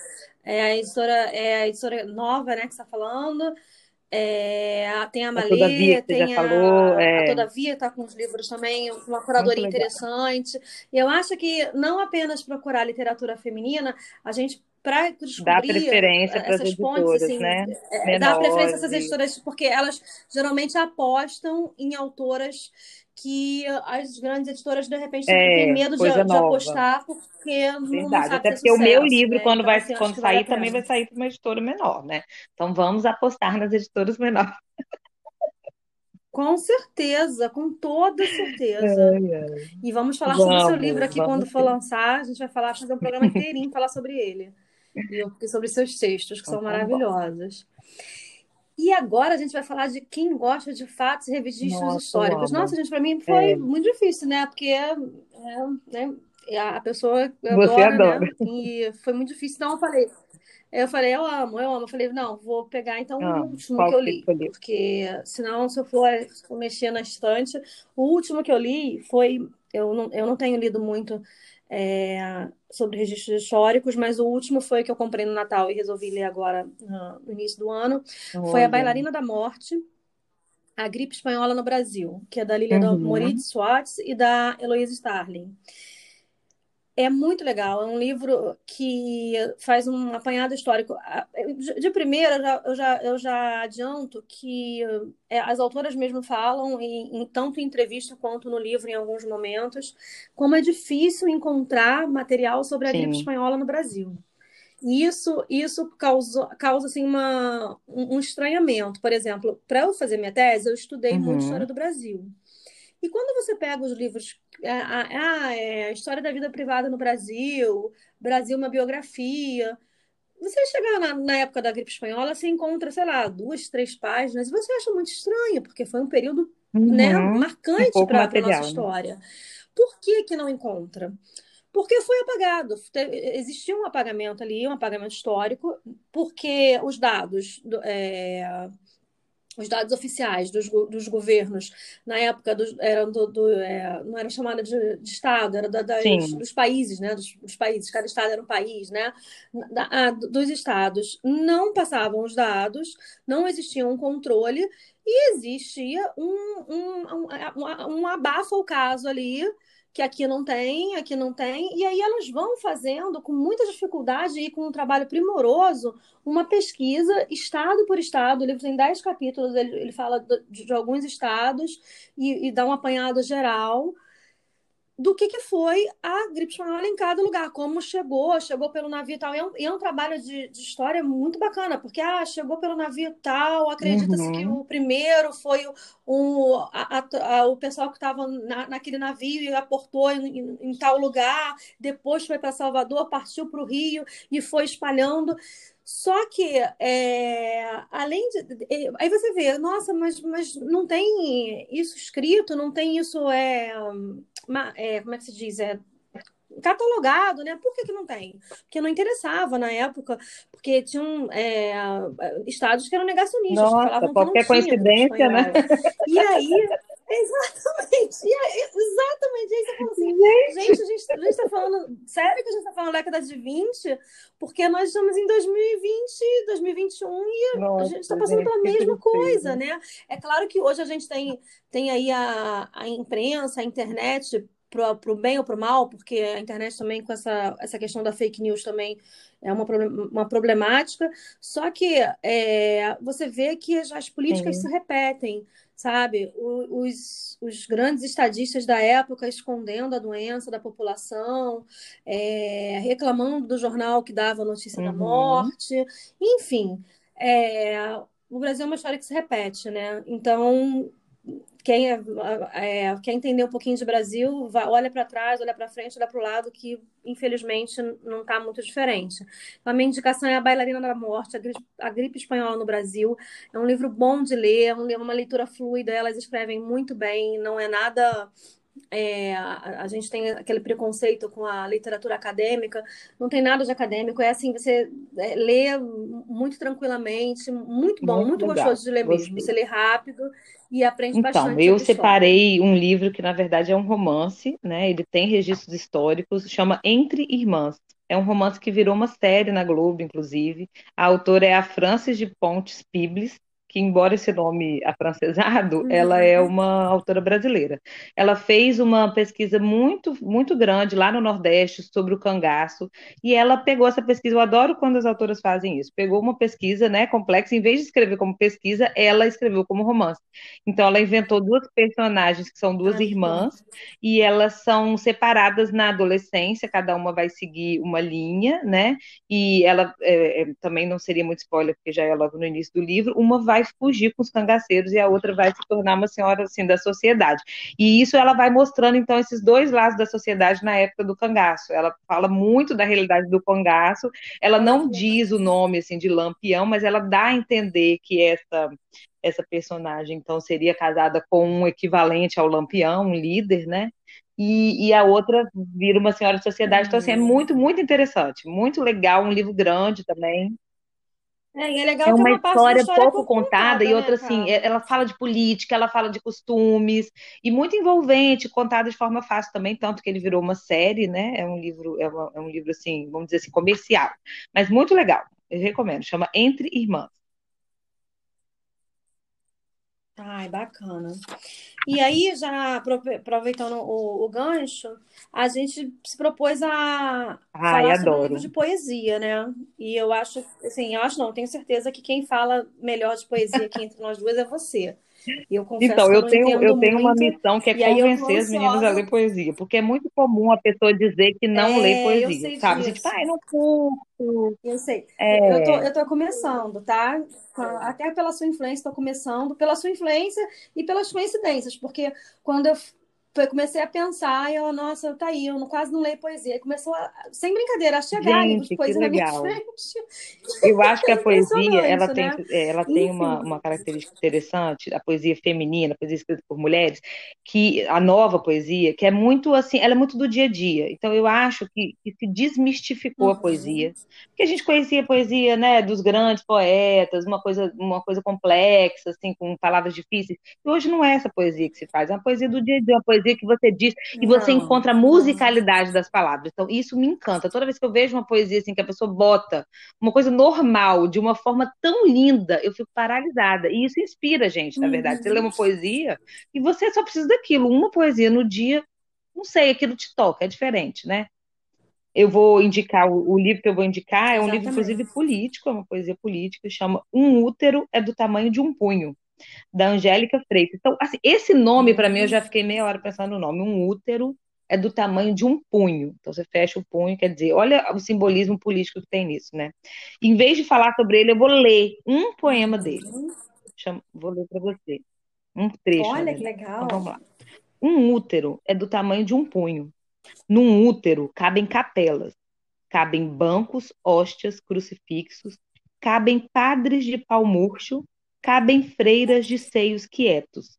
É a editora, é a editora nova, né, que está falando. É, tem a Malê, tem a, falou, é... a Todavia está com os livros também, uma curadoria interessante. E eu acho que não apenas procurar literatura feminina, a gente para descobrir dá preferência para essas pontes, assim, né? É, dá preferência a essas editoras porque elas geralmente apostam em autoras que as grandes editoras de repente é, têm medo de, de, apostar porque Verdade, até porque sucesso, o meu livro né? quando então, vai assim, quando sair também vai sair para uma editora menor, né? Então vamos apostar nas editoras menores. <laughs> Com certeza, com toda certeza. É, é. E vamos falar vamos, sobre o seu livro aqui quando for lançar. A gente vai falar, fazer um programa inteirinho falar sobre ele. E sobre seus textos, que então, são tá maravilhosos. E agora a gente vai falar de quem gosta de fatos e registros Nossa, históricos. Nossa, gente, para mim foi é. muito difícil, né? Porque é, né, a pessoa Você adora, adora. Né? E foi muito difícil. Então eu falei, eu falei, eu amo, eu amo. Eu falei, não, vou pegar então ah, o último que eu li. Que porque senão, se eu for mexer na estante, o último que eu li foi. Eu não, eu não tenho lido muito é, sobre registros históricos, mas o último foi o que eu comprei no Natal e resolvi ler agora no início do ano. Olha. Foi A Bailarina da Morte, A Gripe Espanhola no Brasil, que é da Lilian uhum. Moritz Schwartz e da Heloísa Starling. É muito legal, é um livro que faz um apanhado histórico. De primeira, eu já, eu já adianto que é, as autoras mesmo falam, em, em, tanto em entrevista quanto no livro, em alguns momentos, como é difícil encontrar material sobre a Sim. gripe espanhola no Brasil. E isso, isso causa, causa assim, uma, um, um estranhamento. Por exemplo, para eu fazer minha tese, eu estudei uhum. muito história do Brasil. E quando você pega os livros, a, a, é, a história da vida privada no Brasil, Brasil uma biografia, você chegar na, na, época da gripe espanhola, você encontra, sei lá, duas, três páginas, e você acha muito estranho, porque foi um período uhum. né, marcante um para a nossa né? história. Por que, que não encontra? Porque foi apagado. Existia um apagamento ali, um apagamento histórico, porque os dados do, é, os dados oficiais dos, dos governos. Na época do, eram do, do é, não era chamada de, de, estado era da, das, dos países né? Dos, dos, países cada estado era um país né? Da, a, dos estados não passavam os dados não existia um controle e existia um um, um, um, um abafo ao caso ali que aqui não tem, aqui não tem, e aí elas vão fazendo com muita dificuldade e com um trabalho primoroso uma pesquisa, estado por estado. O livro tem dez capítulos, ele, ele fala de, de alguns estados e, e dá um apanhado geral do que, que foi a gripe espanhola em cada lugar, como chegou, chegou pelo navio tal. E é um, e é um trabalho de, de, história muito bacana, porque ah, chegou pelo navio tal, acredita-se uhum. que o primeiro foi um, a, a, a, o pessoal que estava na, naquele navio e aportou em, em, em tal lugar, depois foi para Salvador, partiu para o Rio e foi espalhando. Só que, é, além de. Aí você vê, nossa, mas, mas não tem isso escrito, não tem isso. É, é, como é que se diz? É, catalogado, né? Por que, que não tem? Porque não interessava na época, porque tinham é, estados que eram negacionistas, Nossa, que falavam qualquer que não coincidência, né? E aí Exatamente, e é exatamente. Aí você fala assim, gente, gente a gente, a gente tá falando, sério que a gente está falando década de 20? Porque nós estamos em 2020, 2021 e Nossa, a gente está passando gente, pela mesma coisa, né? É claro que hoje a gente tem, tem aí a, a imprensa, a internet para o bem ou para o mal, porque a internet também com essa, essa questão da fake news também é uma, uma problemática. Só que é, você vê que as políticas Sim. se repetem sabe? Os, os grandes estadistas da época escondendo a doença da população, é, reclamando do jornal que dava a notícia uhum. da morte, enfim. É, o Brasil é uma história que se repete, né? Então, quem é, é, quer entender um pouquinho de Brasil, vai, olha para trás, olha para frente, olha para o lado, que infelizmente não está muito diferente. A minha indicação é A Bailarina da Morte, a gripe, a gripe, Espanhola no Brasil. É um livro bom de ler, é uma leitura fluida, elas escrevem muito bem, não é nada é, a, a, gente tem aquele preconceito com a literatura acadêmica, não tem nada de acadêmico, é assim, você é, lê muito tranquilamente, muito bom, muito, muito gostoso de ler mesmo, você lê rápido e aprende então, bastante. Então, eu separei um livro que, na verdade, é um romance, né? Ele tem registros históricos, chama Entre Irmãs. É um romance que virou uma série na Globo, inclusive. A autora é a Frances de Pontes Piblis, que embora esse nome afrancesado, uhum. ela é uma autora brasileira. Ela fez uma pesquisa muito, muito grande lá no Nordeste sobre o cangaço, e ela pegou essa pesquisa, eu adoro quando as autoras fazem isso, pegou uma pesquisa, né, complexa, em vez de escrever como pesquisa, ela escreveu como romance. Então ela inventou duas personagens que são duas Ai, irmãs, e elas são separadas na adolescência, cada uma vai seguir uma linha, né, e ela, é, também não seria muito spoiler, porque já é logo no início do livro, uma vai fugir com os cangaceiros e a outra vai se tornar uma senhora assim da sociedade. E isso ela vai mostrando então esses dois lados da sociedade na época do cangaço. Ela fala muito da realidade do cangaço. Ela não diz o nome assim de Lampião, mas ela dá a entender que essa essa personagem então seria casada com um equivalente ao Lampião, um líder, né? E, e, a outra vira uma senhora de sociedade. Então, assim, é muito, muito interessante, muito legal, um livro grande também. É, e é legal é uma, uma história, história pouco contada, e outra né, assim, é, ela fala de política, ela fala de costumes, e muito envolvente, contada de forma fácil também, tanto que ele virou uma série, né? É um livro, é, uma, é um livro assim, vamos dizer assim, comercial, mas muito legal. Eu recomendo, chama Entre Irmãs. Ai, bacana. E aí, já aproveitando o, o gancho, a gente se propôs a Ai, falar sobre um livro de poesia, né? E eu acho, assim, eu acho não, tenho certeza que quem fala melhor de poesia aqui entre nós duas é você. Eu então, eu, eu tenho, eu tenho uma missão que é convencer as meninas a ler poesia, porque é muito comum a pessoa dizer que não é, lê poesia, sabe? Disso. Tipo, ai, não curto. Eu sei. É... Eu, tô, eu tô começando, tá? Até pela sua influência, estou começando, pela sua influência e pelas coincidências, porque quando eu foi, comecei a pensar e ela, nossa, tá aí, eu não, quase não leio poesia. Começou, a, sem brincadeira, a chegar livros de poesia <laughs> frente. Eu acho que a <laughs> poesia, ela né? tem, é, ela tem uma, uma característica interessante, a poesia feminina, a poesia escrita por mulheres, que a nova poesia, que é muito assim, ela é muito do dia a dia. Então eu acho que, que se desmistificou uhum. a poesia. Porque a gente conhecia a poesia, né, dos grandes poetas, uma coisa, uma coisa complexa, assim, com palavras difíceis. E hoje não é essa poesia que se faz, é uma poesia do dia a dia, uma poesia que você diz e você encontra a musicalidade das palavras. Então, isso me encanta. Toda vez que eu vejo uma poesia assim, que a pessoa bota uma coisa normal, de uma forma tão linda, eu fico paralisada. E isso inspira a gente, na verdade. Você lê uma poesia e você só precisa daquilo, uma poesia no dia não sei, aquilo te toca, é diferente, né? Eu vou indicar, o, livro que eu vou indicar é um livro, inclusive, político, é uma poesia política, chama Um Útero é do Tamanho de um Punho, da Angélica Freitas. Então, assim, esse nome, para mim, eu já fiquei meia hora pensando no nome. Um útero é do tamanho de um punho. Então, você fecha o punho, quer dizer, olha o simbolismo político que tem nisso, né? Em vez de falar sobre ele, eu vou ler um poema dele. Vou ler para você. Um trecho. Olha que legal. Então, vamos lá. Um útero é do tamanho de um punho. Num útero cabem capelas, cabem bancos, hóstias, crucifixos, cabem padres de pau murcho, cabem freiras de seios quietos,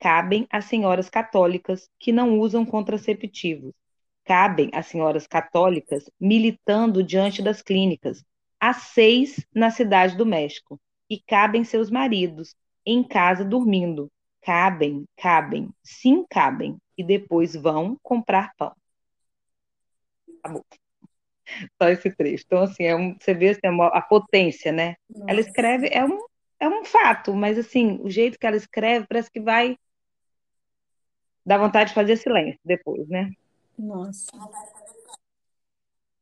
cabem as senhoras católicas que não usam contraceptivos, cabem as senhoras católicas militando diante das clínicas, às seis na cidade do México, e cabem seus maridos em casa dormindo, cabem, cabem, sim cabem, e depois vão comprar pão. Acabou. Só esse trecho. Então, assim, é um, você vê assim, a potência, né? Nossa. Ela escreve, é um, é um fato, mas assim, o jeito que ela escreve parece que vai dar vontade de fazer silêncio depois, né? Nossa.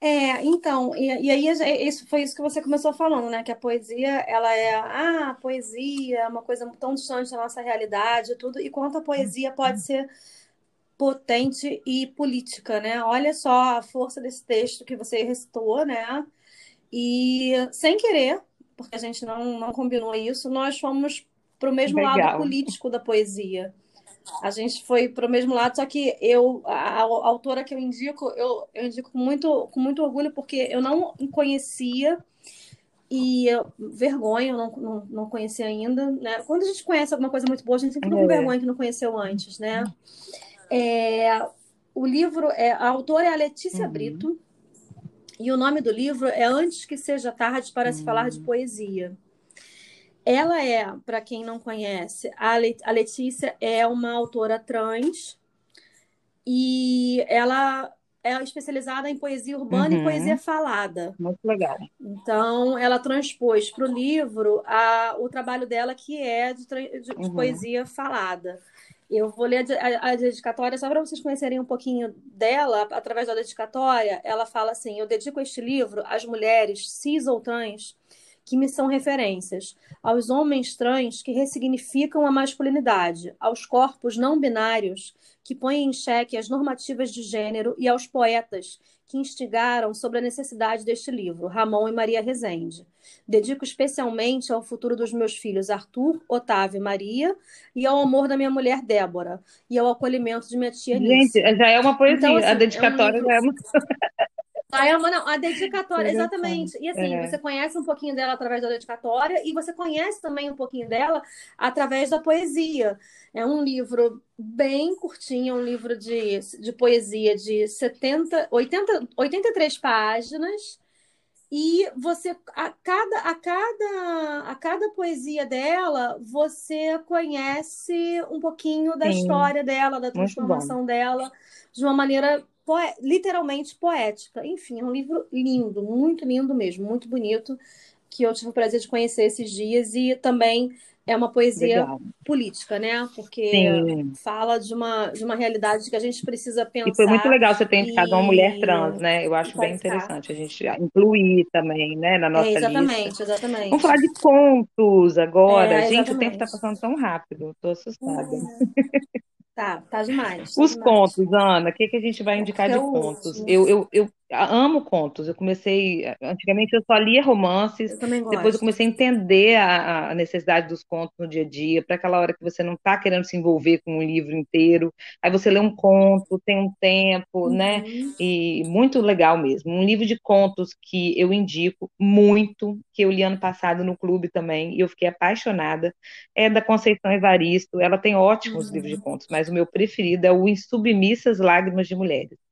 É, então, e, e aí isso foi isso que você começou falando, né? Que a poesia, ela é, ah, a poesia é uma coisa tão distante da nossa realidade, tudo, e quanto a poesia pode ser potente e política, né? Olha só a força desse texto que você recitou, né? E sem querer, porque a gente não, não combinou isso, nós fomos para o mesmo Legal. lado político da poesia. A gente foi para o mesmo lado, só que eu, a, a, autora que eu indico, eu, eu indico com muito, com muito orgulho, porque eu não conhecia e vergonha, eu não, não, não conhecia ainda. Né? Quando a gente conhece alguma coisa muito boa, a gente sempre fica é. com vergonha que não conheceu antes, né? É, o livro, é, a autora é a Letícia uhum. Brito, e o nome do livro é Antes que Seja Tarde para uhum. Se Falar de hum. Poesia. Ela é, para quem não conhece, a, Letícia é uma autora trans e ela é especializada em poesia urbana uhum. e poesia falada. Muito legal. Então, ela transpôs para o livro a, o trabalho dela, que é de, de, de uhum. poesia falada. Eu vou ler a, a, dedicatória só para vocês conhecerem um pouquinho dela, através da dedicatória. Ela fala assim: Eu dedico este livro às mulheres cis ou trans que me são referências, aos homens trans que ressignificam a masculinidade, aos corpos não binários que põem em xeque as normativas de gênero e aos poetas que instigaram sobre a necessidade deste livro, Ramon e Maria Rezende. Dedico especialmente ao futuro dos meus filhos Arthur, Otávio e Maria, e ao amor da minha mulher Débora, e ao acolhimento de minha tia Gente, já é uma poesia, então, assim, a dedicatória é um livro... já é uma... A Elma, não, a dedicatória, exatamente. E assim, é. você conhece um pouquinho dela através da dedicatória e você conhece também um pouquinho dela através da poesia. É um livro bem curtinho, um livro de, de poesia de 70, 80, 83 páginas. E você, a cada, a, cada, a cada poesia dela, você conhece um pouquinho da Sim. história dela, da transformação dela, de uma maneira poé literalmente poética. Enfim, é um livro lindo, muito lindo mesmo, muito bonito, que eu tive o prazer de conhecer esses dias e também é uma poesia Legal. política, né? Porque Sim. fala de uma, de uma realidade que a gente precisa pensar. E foi muito legal você ter indicado e... uma mulher trans, né? Eu acho bem interessante a gente incluir também, né, na nossa é, exatamente, lista. Exatamente, Vamos falar de contos agora. É, gente, o tempo está passando tão rápido, estou assustada. É. <laughs> Tá, tá demais. Tá Os demais. contos, Ana, o que, que a gente vai indicar de contos? Eu, eu, eu amo contos. Eu comecei. Antigamente eu só lia romances. Eu. Depois eu comecei a entender a, a necessidade dos contos no dia a dia, para aquela hora que você não está querendo se envolver com um livro inteiro. Aí você lê um conto, tem um tempo, né? uhum. né? E muito legal mesmo. Um livro de contos que eu indico muito, que eu li ano passado no clube também, e eu fiquei apaixonada, é da Conceição Evaristo. Ela tem ótimos uhum. livros de contos, mas o meu preferido é o Insubmissas Lágrimas de Mulheres.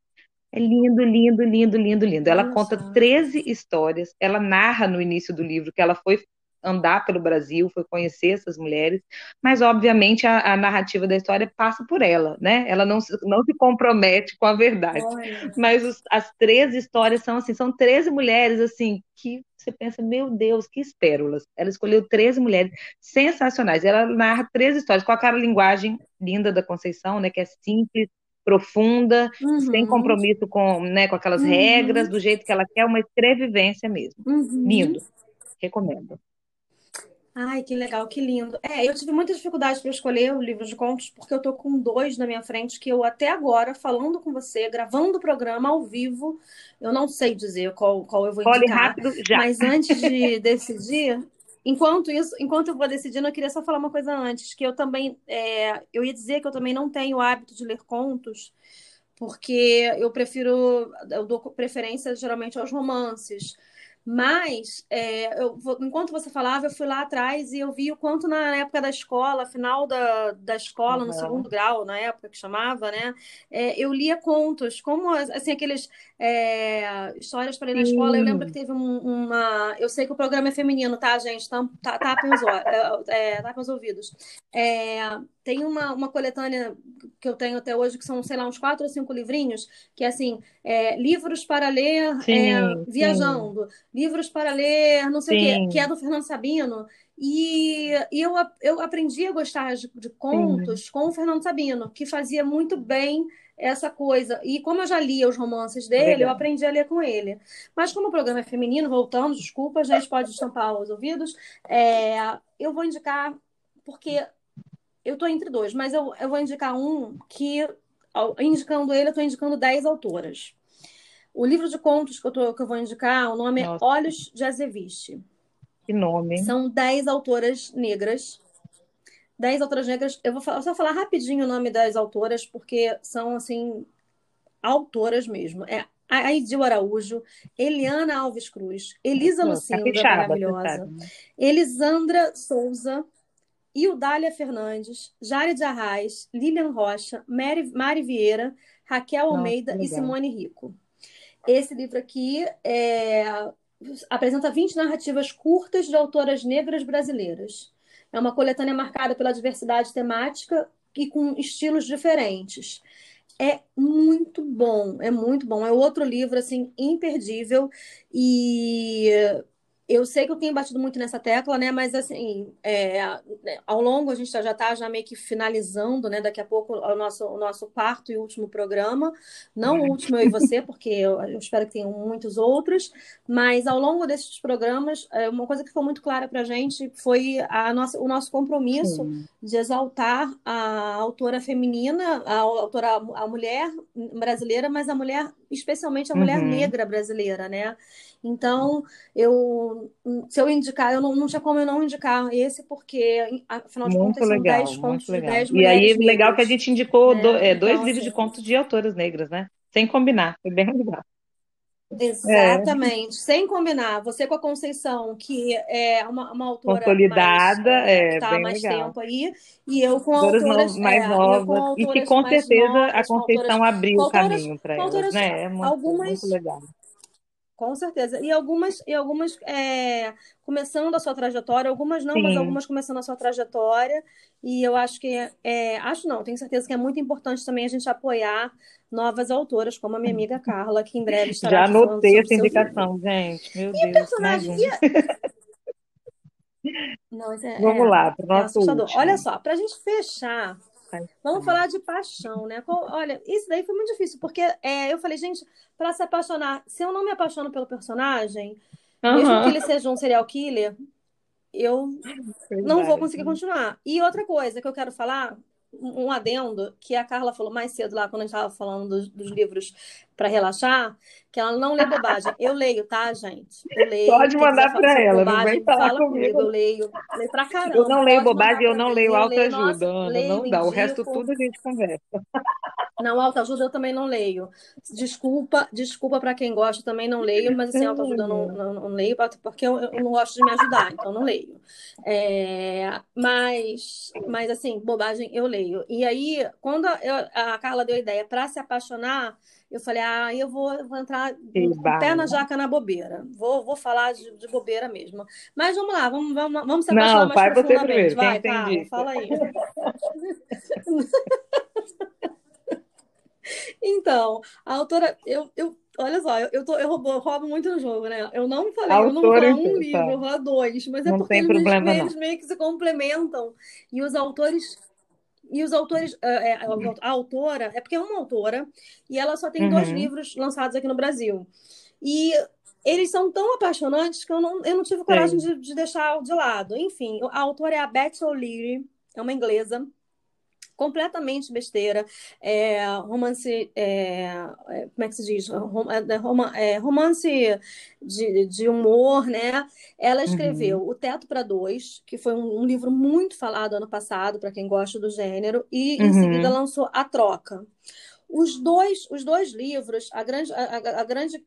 É lindo, lindo, lindo, lindo, lindo. Ela conta 13 histórias. Ela narra no início do livro que ela foi andar pelo Brasil, foi conhecer essas mulheres, mas obviamente a, a narrativa da história passa por ela, né? Ela não, não se compromete com a verdade. Olha. Mas os, as 13 histórias são assim, são 13 mulheres assim que você pensa, meu Deus, que pérolas. Ela escolheu 13 mulheres sensacionais. Ela narra 13 histórias com aquela linguagem linda da Conceição, né, que é simples, profunda, sem Uhum, compromisso com, né, com aquelas regras, uhum, do jeito que ela quer, uma escrevivência mesmo. uhum. Lindo, recomendo. Ai, que legal, que lindo. É, eu tive muita dificuldade para escolher o livro de contos, porque eu tô com dois na minha frente que eu até agora, falando com você, gravando o programa ao vivo, eu não sei dizer qual, qual eu vou Olhe indicar. rápido já. Mas antes de <laughs> decidir, enquanto isso, enquanto eu vou decidindo, eu queria só falar uma coisa antes, que eu também, é, eu ia dizer que eu também não tenho o hábito de ler contos, porque eu prefiro, eu dou preferência geralmente aos romances. Mas, é, eu, enquanto você falava, eu fui lá atrás e eu vi o quanto na época da escola, final da, da escola, no Uhum. segundo grau, na época que chamava, né? É, eu lia contos, como assim, aqueles é, histórias para ler na escola. Eu lembro que teve um- uma. Eu sei que o programa é feminino, tá, gente? Tam- tá- Tapem os, é, tapem os ouvidos. É, tem uma, uma coletânea que eu tenho até hoje, que são, sei lá, uns quatro ou cinco livrinhos, que é assim, é, livros para ler é, sim, sim, viajando, livros para ler não sei o quê, que é sim, do Fernando Sabino. E, e eu, eu aprendi a gostar de, de sim. contos com o Fernando Sabino, que fazia muito bem essa coisa. E como eu já lia os romances dele, eu Legal. aprendi a ler com ele. Mas como o programa é feminino, voltando, desculpa, a gente pode estampar os ouvidos, é, eu vou indicar, porque eu estou entre dois, mas eu, eu vou indicar um que, indicando ele, eu estou indicando dez autoras. O livro de contos que eu, tô, que eu vou indicar, o nome é Nossa, Olhos de Azeviche. que nome, hein? São dez autoras negras. Dez autoras negras. Eu vou falar, só falar rapidinho o nome das autoras, porque são, assim, autoras mesmo. É Aidil Araújo, Eliana Alves Cruz, Elisa Nossa, Lucinda, sabe, maravilhosa, né? Elisandra Souza, Ildália Fernandes, Jari de Arraes, Lilian Rocha, Mari, Mari Vieira, Raquel Nossa, Almeida e. Simone Rico. Esse livro aqui é, apresenta 20 narrativas curtas de autoras negras brasileiras. É uma coletânea marcada pela diversidade temática e com estilos diferentes. É muito bom, é muito bom. É outro livro assim imperdível e eu sei que eu tenho batido muito nessa tecla, né? Mas assim, é, ao longo a gente já está já meio que finalizando, né? Daqui a pouco o nosso, o nosso quarto e último programa. Não o último eu e você, <laughs> porque eu, eu espero que tenham muitos outros. Mas ao longo desses programas, é, uma coisa que ficou muito clara para a gente foi a nossa, o nosso compromisso Sim, de exaltar a autora feminina, a autora, a mulher brasileira, mas a mulher, especialmente a mulher uhum. negra brasileira, né? Então, eu, se eu indicar, eu não, não tinha como eu não indicar esse, porque, afinal de Muito contas, são legal, 10 muito contos de legal. 10 E aí, mulheres legal que a negras, gente indicou do- né? é, dois Então, livros de assim, contos de autoras negras, né? Sem combinar, foi bem legal. É, exatamente, sem combinar, você com a Conceição, que é uma, uma autora mais, consolidada, é, que é está há mais legal. tempo aí, e eu com Autoras no- autoras, mais é, novas, e que com certeza a novas, com autoras, Conceição abriu com o caminho para elas, né? É muito, muito algumas legal. Com certeza. E algumas, e algumas é, começando a sua trajetória, algumas não, mas Sim, algumas começando a sua trajetória. E eu acho que é, acho não, tenho certeza que é muito importante também a gente apoiar novas autoras, como a minha amiga Carla, que em breve estará já anotei essa seu livro. indicação, gente. Meu E Deus, personagem, <laughs> não, é, Vamos é, lá, para o é nosso. Olha só, para a gente fechar, vamos falar de paixão, né? Olha, isso daí foi muito difícil, porque é, eu falei, gente, para se apaixonar, se eu não me apaixono pelo personagem, mesmo que ele seja um serial killer, eu não vou conseguir verdade. continuar. E outra coisa que eu quero falar, um um adendo, que a Carla falou mais cedo lá, quando a gente estava falando dos, dos livros para relaxar, que ela não lê bobagem. Eu leio, tá, gente? Eu leio. Pode mandar para ela, não vem bobagem, falar fala comigo. comigo. Eu leio. Leio pra Eu não caramba. leio bobagem, eu não leio autoajuda, Ana. leio, Não dá. O resto tudo a gente conversa. Não, autoajuda eu também não leio. Desculpa, desculpa para quem gosta, eu também não leio, mas assim, autoajuda eu não, não, não leio, porque eu, eu não gosto de me ajudar, então não leio. É, mas, mas assim, bobagem eu leio. E aí, quando a Carla deu a ideia para se apaixonar, eu falei, ah, eu vou, vou entrar o pé na jaca na bobeira. Vou, vou falar de, de bobeira mesmo. Mas vamos lá, vamos, vamos, vamos se apaixonar Não, mais vai você profundamente. primeiro. Quem Vai, Carla, dica? fala aí. <laughs> Então, a autora, eu, eu olha só, eu, eu, tô, eu, roubo, roubo muito no jogo, né? Eu não falei, eu não vou um então, livro, tá. eu vou dois, mas é porque eles, problema, eles meio que se complementam. E os autores e os autores, é, a, a autora, é porque é uma autora, e ela só tem uhum. dois livros lançados aqui no Brasil. E eles são tão apaixonantes que eu não, eu não tive coragem de, de, deixar de lado. Enfim, a autora é a Beth O'Leary, é uma inglesa, completamente besteira. É, romance. É, é como é que se diz? É, é, romance de, de humor, né? Ela escreveu uhum. O Teto para Dois, que foi um, um, livro muito falado ano passado, para quem gosta do gênero, e em uhum. seguida lançou A Troca. Os dois, os dois livros, a grande, a, a grande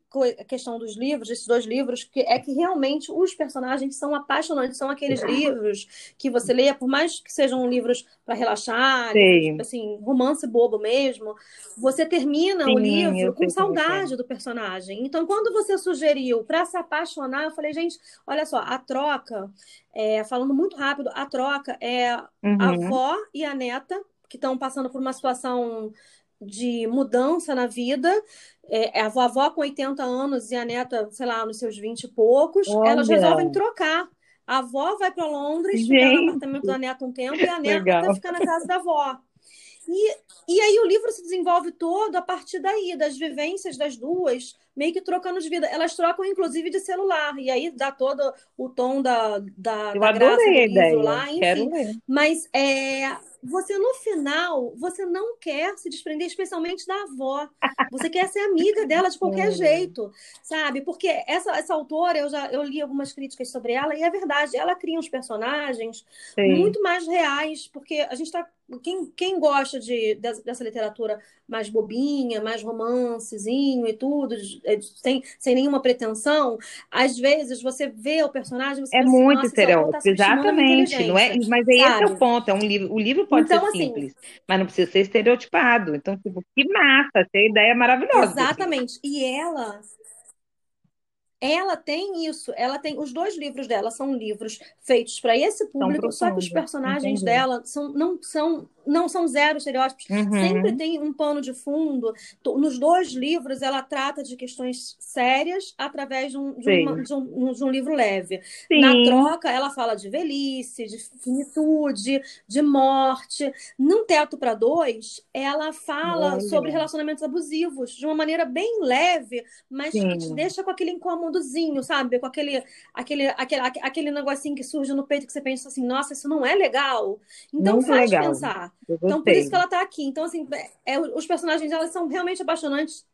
questão dos livros, esses dois livros, que é que realmente os personagens são apaixonantes, são aqueles livros que você lê, por mais que sejam livros para relaxar, livros, assim, romance bobo mesmo, você termina Sim, o livro com saudade do personagem. Então, quando você sugeriu para se apaixonar, eu falei, gente, olha só, a troca, é, falando muito rápido, a troca é uhum. a avó e a neta que estão passando por uma situação de mudança na vida. É, a vovó com 80 anos e a neta, sei lá, nos seus 20 e poucos, Olha. elas resolvem trocar. A avó vai para Londres, Gente. fica no apartamento da neta um tempo, e a neta Legal. vai ficar na casa da avó. E, e aí o livro se desenvolve todo a partir daí, das vivências das duas, meio que trocando de vida. Elas trocam, inclusive, de celular. E aí dá todo o tom da, da, Eu da graça do livro ideia. lá. Enfim. Mas é, você no final, você não quer se desprender, especialmente da avó. Você quer ser amiga dela de qualquer jeito, sabe? Porque essa, essa autora, eu já eu li algumas críticas sobre ela, e é verdade, ela cria uns personagens Sim. muito mais reais, porque a gente está quem, quem gosta de, dessa literatura mais bobinha, mais romancezinho e tudo, é, sem, sem nenhuma pretensão, às vezes você vê o personagem. Você é pensa, muito estereótipo, tá exatamente. Não é, mas aí esse é o ponto. É um livro, o livro pode então, ser assim, simples, assim, mas não precisa ser estereotipado. Então, tipo, que massa, essa ideia é maravilhosa. Assim. Exatamente. Assim. E ela ela tem isso, ela tem os dois livros dela são livros feitos para esse público, só que os personagens entendi. dela são, não são não são zero estereótipos, uhum. sempre tem um pano de fundo. Nos dois livros, ela trata de questões sérias através de um, de uma, de um, de um livro leve. Sim. Na troca, ela fala de velhice, de finitude, de morte. No Teto para Dois, ela fala Olha. sobre relacionamentos abusivos de uma maneira bem leve, mas Sim. que te deixa com aquele incômodozinho, sabe? Com aquele, aquele, aquele, aquele negocinho que surge no peito que você pensa assim, nossa, isso não é legal. Então faz legal. pensar então, por isso que ela está aqui. Então, assim, é, os personagens dela são realmente apaixonantes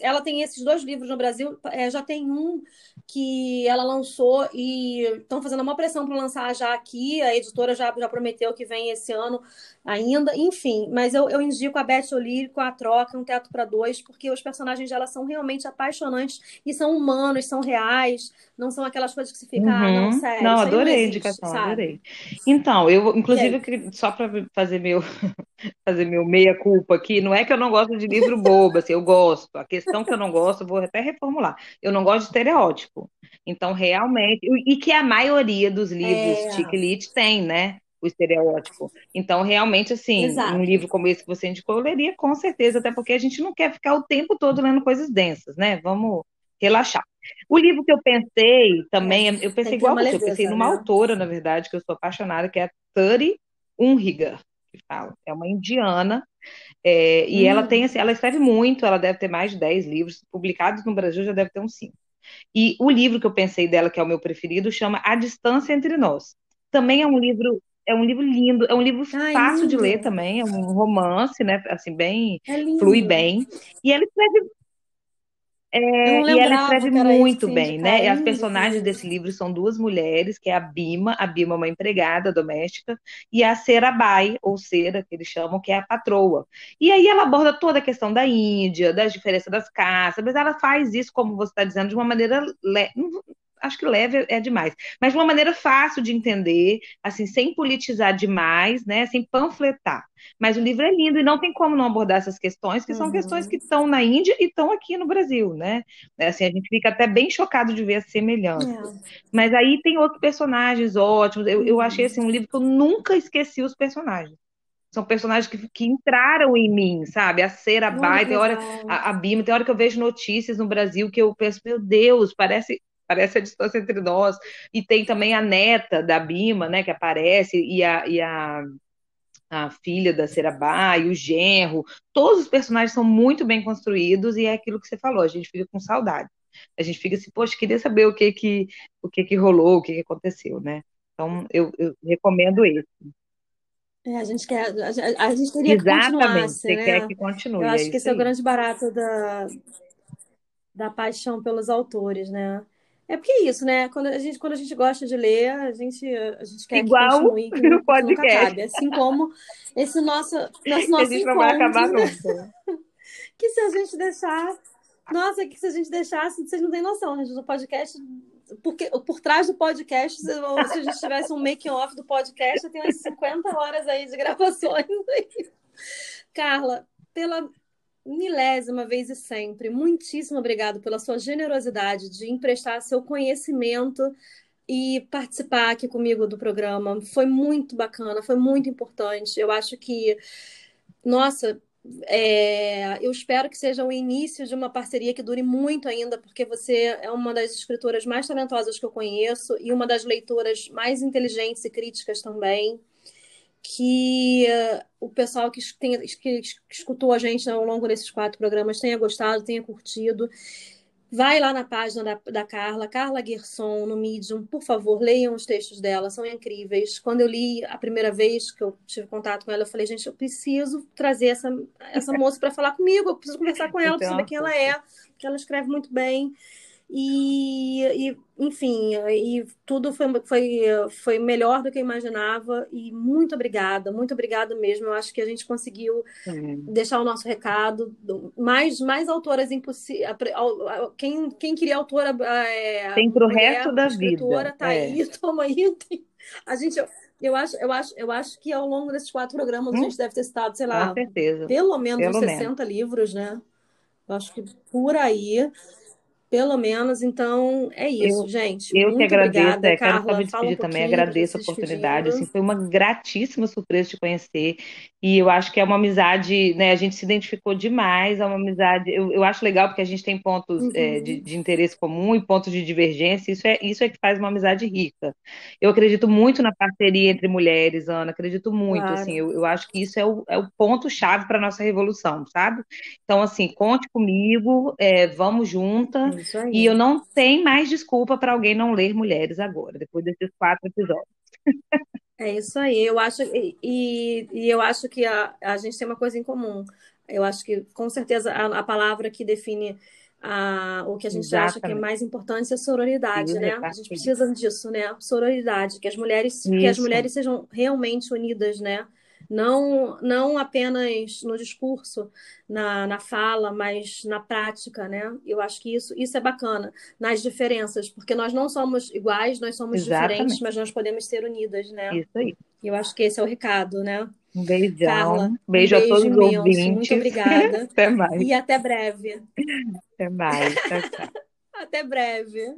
ela tem esses dois livros no Brasil, é, já tem um que ela lançou e estão fazendo uma pressão para lançar já aqui. A editora já, já prometeu que vem esse ano ainda. Enfim, mas eu, eu indico a Beth O'Leary com a troca, um teto para dois, porque os personagens dela são realmente apaixonantes e são humanos, são reais, não são aquelas coisas que se fica, uhum. ah, não, uhum. sério. Não, adorei não existe, a indicação, sabe? adorei. Então, eu, inclusive, só para fazer meu <laughs> fazer meu meia-culpa aqui, não é que eu não gosto de livro bobo, assim, eu gosto. A questão que eu não gosto, vou até reformular. Eu não gosto de estereótipo. Então, realmente, e que a maioria dos livros é. Chick tem, né? O estereótipo. Então, realmente, assim, Exato. um livro como esse que você indicou, eu leria com certeza, até porque a gente não quer ficar o tempo todo lendo coisas densas, né? Vamos relaxar. O livro que eu pensei também, é, eu pensei igual você, eu pensei numa né? autora, na verdade, que eu sou apaixonada, que é a Turi Unriga que fala. É uma indiana. É, e hum. ela tem assim, ela escreve muito, ela deve ter mais de 10 livros, publicados no Brasil já deve ter uns 5. E o livro que eu pensei dela, que é o meu preferido, chama A Distância Entre Nós. Também é um livro, é um livro lindo, é um livro Ai, fácil lindo. de ler também, é um romance, né? Assim, bem, é flui bem. E ela escreve é, e ela escreve muito bem, né? E as personagens desse livro são duas mulheres, que é a Bima, a Bima é uma empregada doméstica, e a Serabai, ou Cera, que eles chamam, que é a patroa. E aí ela aborda toda a questão da Índia, das diferenças das castas, mas ela faz isso, como você está dizendo, de uma maneira acho que leve é demais, mas de uma maneira fácil de entender, assim, sem politizar demais, né, sem panfletar. Mas o livro é lindo e não tem como não abordar essas questões, que uhum. são questões que estão na Índia e estão aqui no Brasil, né? Assim, a gente fica até bem chocado de ver as semelhanças. É. Mas aí tem outros personagens ótimos. Eu, eu achei assim, um livro que eu nunca esqueci os personagens são personagens que, que entraram em mim, sabe? A Cera Bai, tem hora, a, a Bima, tem hora que eu vejo notícias no Brasil que eu penso, meu Deus, parece parece a distância entre nós. E tem também a neta da Bima, né, que aparece, e a, e a a filha da Serabá e o genro, todos os personagens são muito bem construídos e é aquilo que você falou, a gente fica com saudade. A gente fica assim, poxa, queria saber o que que, o que, que rolou, o que, que aconteceu, né? Então, eu, eu recomendo esse. É, a gente quer, a, a gente que Exatamente, continuasse, você né? quer que continue, Eu é acho que isso esse é o aí. grande barato da, da paixão pelos autores, né? É porque é isso, né? Quando a gente, quando a gente gosta de ler, a gente, a gente quer que Igual continue, que, <laughs> no nu- que nunca podcast, acabe. Assim como esse nosso, nosso, <laughs> nosso gente não vai acabar encontro, né? nunca. <laughs> Que se a gente deixar. Nossa, que se a gente deixasse, vocês não têm noção, gente, no podcast. Porque por trás do podcast, se se a gente tivesse um making-off do podcast, tem umas 50 horas aí de gravações. Carla, pela milésima vez e sempre, muitíssimo obrigado pela sua generosidade de emprestar seu conhecimento e participar aqui comigo do programa. Foi muito bacana, foi muito importante. Eu acho que, nossa, é, eu espero que seja o início de uma parceria que dure muito ainda, porque você é uma das escritoras mais talentosas que eu conheço e uma das leitoras mais inteligentes e críticas também que o pessoal que, tem, que, escutou a gente ao longo desses quatro programas tenha gostado, tenha curtido. Vai lá na página da, da Carla, Carla Gerson, no Medium, por favor, leiam os textos dela, são incríveis. Quando eu li a primeira vez que eu tive contato com ela, eu falei, gente, eu preciso trazer essa, essa moça para falar comigo, eu preciso conversar com ela, para saber quem ela é, porque ela escreve muito bem. E, e, enfim, e tudo foi, foi, foi melhor do que eu imaginava. E muito obrigada, muito obrigada mesmo. Eu acho que a gente conseguiu deixar o nosso recado. Mais, mais autoras impossíveis. Quem, quem queria autora. É, Tem para o resto da vida. Tá é. aí, <laughs> toma aí. A gente. Eu acho, eu, acho, eu acho que ao longo desses quatro programas hum? a gente deve ter citado, sei lá, pelo menos pelo 60 menos. livros, né? Eu acho que por aí. Pelo menos, então é isso, eu, gente. Eu Muito que agradeço, obrigada, é, Carla. quero me despedir um também, agradeço a oportunidade. Assim, foi uma gratíssima surpresa te conhecer. E eu acho que é uma amizade, né? A gente se identificou demais, é uma amizade. Eu, eu acho legal porque a gente tem pontos uhum. é, de, de, interesse comum e pontos de divergência. Isso é, isso é que faz uma amizade rica. Eu acredito muito na parceria entre mulheres, Ana, acredito muito. Claro. Assim, eu, eu acho que isso é o, é o ponto-chave para a nossa revolução, sabe? Então, assim, conte comigo, é, vamos juntas. E eu não tenho mais desculpa para alguém não ler Mulheres agora, depois desses quatro episódios. É isso aí. Eu acho e, e eu acho que a, a gente tem uma coisa em comum. Eu acho que com certeza a, a palavra que define a, o que a gente Exatamente. acha que é mais importante é a sororidade, Isso, né? A gente precisa disso, né? Sororidade, que as mulheres Isso. que as mulheres sejam realmente unidas, né? Não, não apenas no discurso, na, na fala, mas na prática, né? Eu acho que isso, isso é bacana, nas diferenças, porque nós não somos iguais, nós somos Exatamente. diferentes, mas nós podemos ser unidas, né? Isso aí. Eu acho que esse é o recado, né? Um beijão. Carla, beijo, um a todos imenso, os ouvintes. Muito obrigada. <laughs> até mais. E até breve. Até mais. Tchau, tchau. <laughs> Até breve.